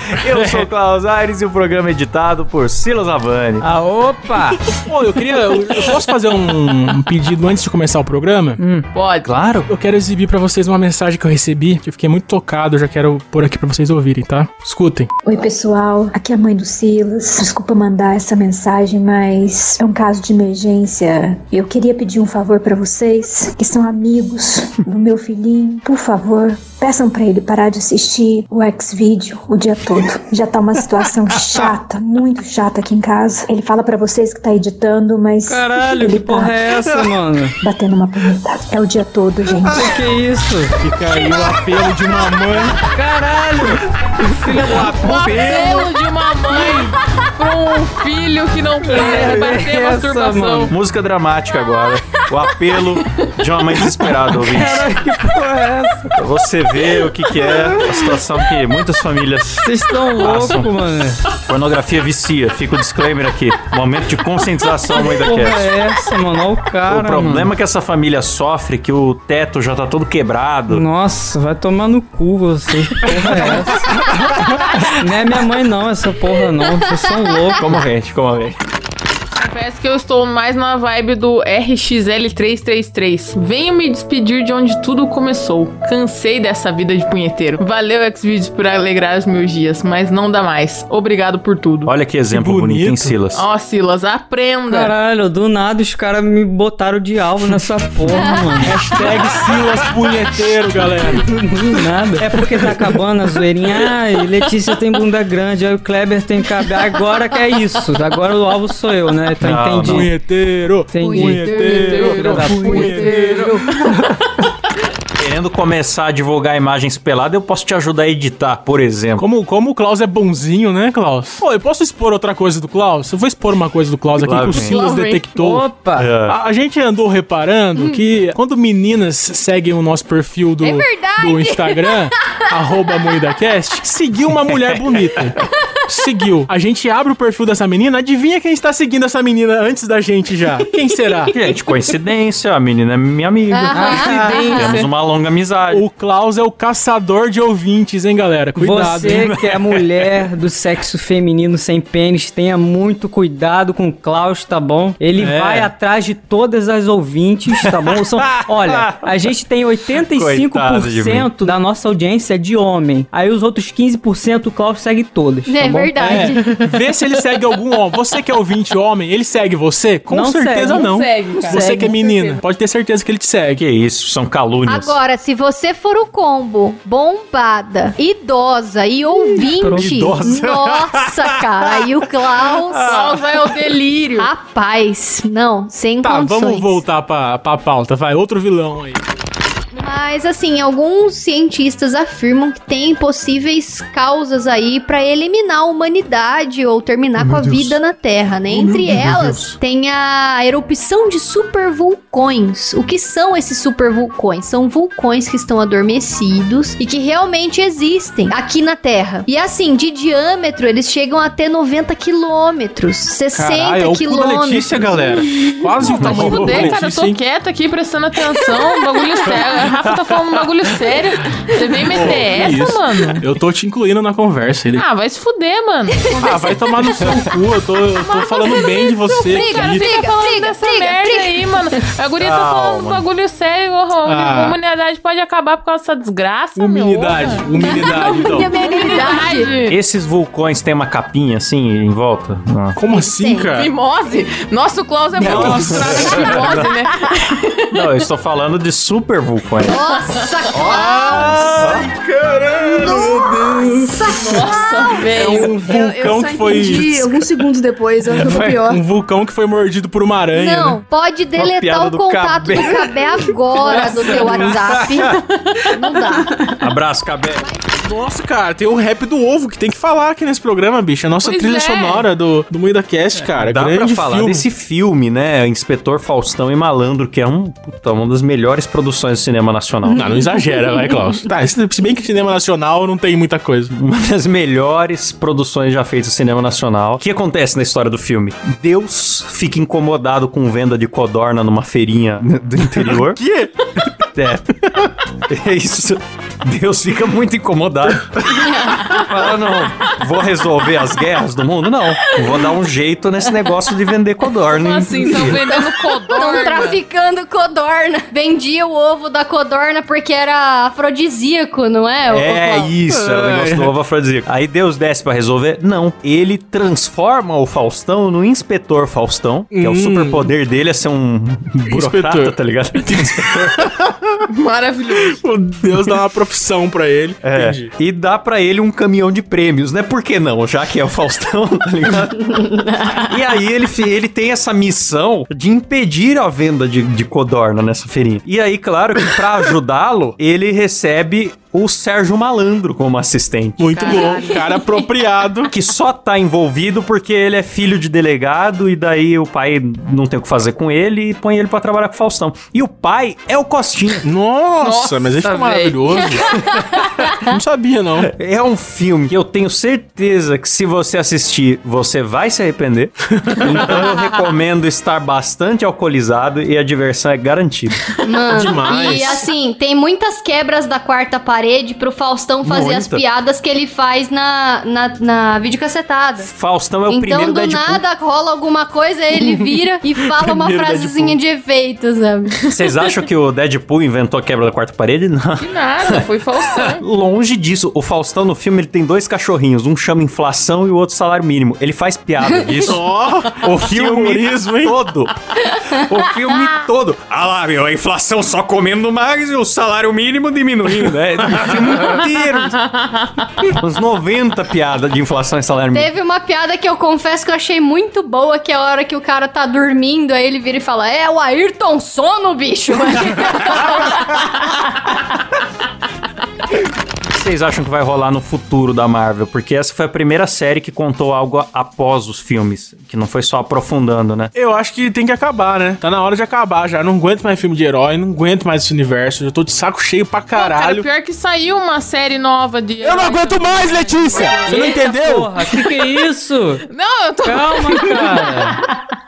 *laughs* Eu sou o Klaus Aires e o programa é editado por Silas Avani. Ah, opa! Pô, eu queria. Eu, eu posso fazer um, um pedido antes de começar o programa? Pode. Claro. Eu quero exibir pra vocês uma mensagem que eu recebi, que eu fiquei muito tocado, eu já quero pôr aqui pra vocês ouvirem, tá? Escutem. Oi, pessoal. Aqui é a mãe do Silas. Desculpa mandar essa mensagem, mas é um caso de emergência. Eu queria pedir um favor pra vocês, que são amigos do meu filhinho. Por favor, peçam pra ele parar de assistir o X-Video o dia todo. Já tá uma situação *laughs* chata, muito chata aqui em casa. Ele fala pra vocês que tá editando, mas. Caralho, ele que porra é essa, mano? Batendo uma punheta. É o dia todo, gente. Que que é isso? Fica aí o apelo de uma mãe. Caralho! Filha da O apelo de uma mãe pra um filho que não quer bater essa, masturbação. Música dramática agora. O apelo de uma mãe desesperada, ouvinte. Caralho, que porra é essa? Pra você ver o que, que é a situação que muitas famílias. Vocês estão loucos, mano. Pornografia vicia. Fica o disclaimer aqui. Momento de conscientização, mãe da Que porra Cast. é essa, mano? Olha o cara, O problema mano. que essa família sofre é que o teto já tá todo quebrado. Nossa, vai tomar no cu você. Que porra é essa? não é minha mãe, não, essa porra não. Vocês são loucos. Como a gente, como a gente. Confesso que eu estou mais na vibe do RXL333. Venho me despedir de onde tudo começou. Cansei dessa vida de punheteiro. Valeu, Xvideos, por alegrar os meus dias, mas não dá mais. Obrigado por tudo. Olha que exemplo Que bonito, hein, bonito. Silas? Ó, Silas, aprenda. Caralho, do nada os caras me botaram de alvo nessa porra, *laughs* mano. Hashtag Silas Punheteiro, galera. *laughs* Do nada. É porque tá acabando a zoeirinha. Ai, Letícia tem bunda grande, aí o Kleber tem cabelo. Agora que é isso. Agora o alvo sou eu, né? Então Não, entendi. Punheteiro. Entendi. Punheteiro. Punheteiro. *laughs* querendo começar a divulgar imagens peladas, eu posso te ajudar a editar, por exemplo. Como, como o Klaus é bonzinho, né, Klaus? Pô, eu posso expor outra coisa do Klaus? Eu vou expor uma coisa do Klaus aqui Lá que o. Silas detectou. Opa! É. A, a gente andou reparando que quando meninas seguem o nosso perfil do, É do Instagram, *laughs* arroba MoídaCast, seguiu uma mulher bonita. *laughs* Seguiu. A gente abre o perfil dessa menina, adivinha quem está seguindo essa menina antes da gente já? Quem será? Gente, coincidência, a menina é minha amiga. Temos uma longa amizade. O Klaus é o caçador de ouvintes, hein, galera? Cuidado. Você hein? que é mulher do sexo feminino sem pênis, tenha muito cuidado com o Klaus, tá bom? Ele É. vai atrás de todas as ouvintes, tá bom? São- *laughs* olha, a gente tem 85% da nossa audiência é de homem. Aí os outros 15% o Klaus segue todas. Tá É bom? Verdade. É, vê se ele segue algum homem. Você que é ouvinte homem, ele segue você? Com Não certeza segue, não. não segue, cara. Você Segue, que é menina, certeza. pode ter certeza que ele te segue. Que isso, são calúnias. Agora, se você for o combo, bombada, idosa e ouvinte, Idosa. nossa, cara, aí o Klaus... Klaus vai ao delírio. Rapaz, não, sem Tá, condições. vamos voltar pra, pra pauta, vai. Outro vilão aí. Mas assim, alguns cientistas afirmam que tem possíveis causas aí pra eliminar a humanidade ou terminar com a vida na Terra, né? Entre elas, tem a erupção de supervulcões. O que são esses supervulcões? São vulcões que estão adormecidos e que realmente existem aqui na Terra. E assim, de diâmetro, eles chegam a ter 90 quilômetros, 60 Caralho, é o quilômetros. Letícia, galera. Quase o tamanho da fuder, cara, eu Letícia, tô hein? quieto aqui prestando atenção. Bagulho. *laughs* Rafa tá falando um bagulho sério. Você vem meter Pô, essa, isso? mano? Eu tô te incluindo na conversa. Ele... Ah, vai se fuder, mano. Ah, vai tomar no seu cu. Eu tô, eu tô falando bem de você briga, briga. Briga, briga. aí, mano. *laughs* A guria tá Calma. falando um bagulho sério. A Ah. humanidade pode acabar por causa dessa desgraça, Humanidade, meu. humanidade, *laughs* então. Humanidade. Esses vulcões têm uma capinha assim em volta? Ah. Como assim, cara? Mimose. Nossa, o Klaus é muito com fimose, né? *laughs* Não, eu estou falando de super vulcões. Nossa, Ai, caramba, meu Deus. Nossa, É velho. um Eu, vulcão eu só que foi... alguns segundos depois, eu acho que Foi pior. um vulcão que foi mordido por uma aranha, Não, né? pode deletar piada o do contato Cabé. do Cabé agora do teu *laughs* WhatsApp. Não dá. Abraço, Cabé. Nossa, cara, tem o rap do ovo que tem que falar aqui nesse programa, bicho. A nossa Pois trilha é. sonora do, do Moída Cast, cara. Dá Grande pra falar filme. desse filme, né? Inspetor Faustão e Malandro, que é um, puta, uma das melhores produções do cinema nacional. Não, não exagera, vai, Klaus. *laughs* Tá, se bem que cinema nacional não tem muita coisa. Uma das melhores produções já feitas no cinema nacional. O que acontece na história do filme? Deus fica incomodado com venda de codorna numa feirinha do interior. *laughs* Que? É. *laughs* É isso. Deus fica muito incomodado. Fala, não, vou resolver as guerras do mundo? Não. Vou dar um jeito nesse negócio de vender codorna. Como assim? Estão vendendo Estão codorna. traficando codorna. Vendia o ovo da codorna porque era afrodisíaco, não é? É Cláudio? isso, é o negócio do ovo afrodisíaco. Aí Deus desce pra resolver? Não. Ele transforma o Faustão no inspetor Faustão, que é o Hum. superpoder dele, é ser um burocrata, Inspetor. tá ligado? *laughs* *laughs* Maravilhoso. O Deus dá uma profissão pra ele. É. Entendi. E dá pra ele um caminhão de prêmios, né? Por que não? Já que é o Faustão, *laughs* tá ligado? e aí ele, ele tem essa missão de impedir a venda de, de codorna nessa feirinha. E aí, claro que pra ajudá-lo, ele recebe o Sérgio Malandro como assistente. Muito bom. Cara apropriado. Que só tá envolvido porque ele é filho de delegado e daí o pai não tem o que fazer com ele e põe ele pra trabalhar com o Faustão. E o pai é o Costinha. Nossa, Nossa, mas ele ficou velho. maravilhoso. não sabia, não. É um filme que eu tenho certeza que se você assistir, você vai se arrepender. Então eu recomendo estar bastante alcoolizado e a diversão é garantida. Mano, Demais. E assim, tem muitas quebras da quarta parede pro Faustão fazer as Muita. piadas que ele faz na, na, na videocassetada. Faustão é o então, primeiro do Deadpool. nada, rola alguma coisa, ele vira e *laughs* fala uma frasezinha de efeito, sabe? Vocês acham que o Deadpool inventou a quebra da quarta parede? Não. Que nada, foi Faustão. *laughs* Longe disso. O Faustão no filme ele tem dois cachorrinhos. Um chama inflação e o outro salário mínimo. Ele faz piada disso. *laughs* Ó, O filme todo. O filme todo. Ah lá, meu, a inflação só comendo mais e o salário mínimo diminuindo, né? O filme inteiro. Uns 90 piadas de inflação e salário mínimo. Teve uma piada que eu confesso que eu achei muito boa, que é a hora que o cara tá dormindo, aí ele vira e fala: É o Ayrton Sono, bicho. *laughs* O que vocês acham que vai rolar no futuro da Marvel? Porque essa foi a primeira série que contou algo após os filmes, que não foi só aprofundando, né? Eu acho que tem que acabar, né? Tá na hora de acabar já. Não aguento mais filme de herói, não aguento mais esse universo. Eu tô de saco cheio pra Cara, caralho. pior que saiu uma série nova de. Eu não aguento mais, Letícia! Você não Eita, entendeu? Porra, que que é isso? *laughs* Não, eu tô. Calma, cara. *laughs*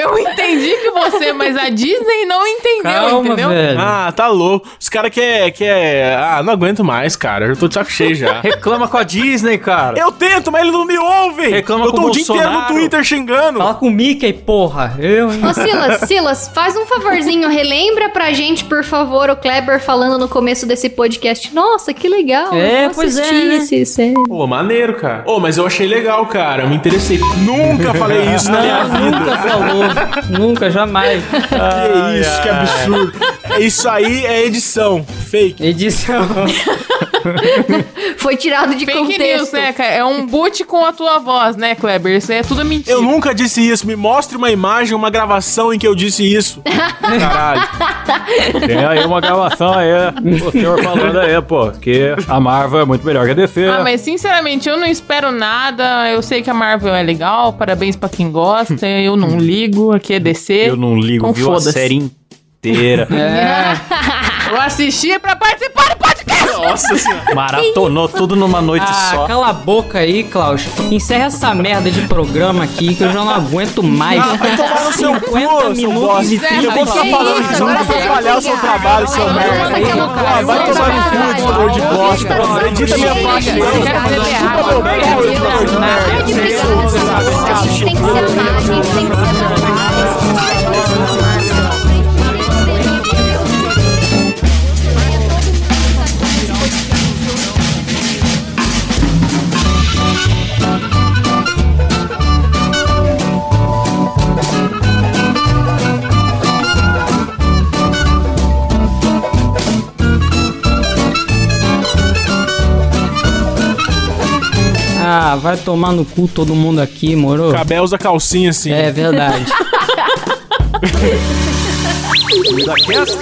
Eu entendi que você, mas a Disney não entendeu, Calma, entendeu? velho. Ah, tá louco. Os caras quer, quer. Ah, não aguento mais, cara. Eu tô de saco cheio já. *laughs* Reclama com a Disney, cara. Eu tento, mas ele não me ouve. Reclama eu com tô o o dia inteiro no Bolsonaro. Twitter xingando. Fala com o Mickey, porra. Eu, hein? Ô, Silas, Silas, faz um favorzinho, relembra pra gente, por favor, o Kleber falando no começo desse podcast. Nossa, que legal. É, eu pois é, né? esse. Pô, maneiro, cara. Ô, mas eu achei legal, cara. Eu me interessei. Nunca falei isso na minha Não, vida. nunca falou. Nunca, jamais. Que isso, que absurdo. Isso aí é edição. Fake. Edição. *laughs* Foi tirado de Fake contexto. news, né, cara? É um boot com a tua voz, né, Kleber? Isso aí é tudo mentira. Eu nunca disse isso. Me mostre uma imagem, uma gravação em que eu disse isso. Caralho. Tem aí uma gravação aí, o senhor falando aí, pô, que a Marvel é muito melhor que a DC. Ah, mas sinceramente, eu não espero nada. Eu sei que a Marvel é legal, parabéns pra quem gosta. Eu não ligo, aqui é DC. Eu não ligo, Então viu a série inteira. *laughs* *laughs* Eu assisti pra participar do podcast. Nossa senhora. Maratonou tudo numa noite Ah, só. cala a boca aí, Klaus. Encerra essa merda de programa aqui que eu já não aguento mais. Ah, vai tomar no seu cu, 50 seu minutos bosta. de Encerra, Eu vou ficar Que falando isso, vou vai atrapalhar o seu trabalho, seu merda. que loucura. Ah, vai tomar no cu, editor de bosta. Minha parte. ver Chupa errado. meu pau, editor de Ah, vai tomar no cu todo mundo aqui, moro? Cabé usa calcinha assim. É verdade. *laughs* Da Cast,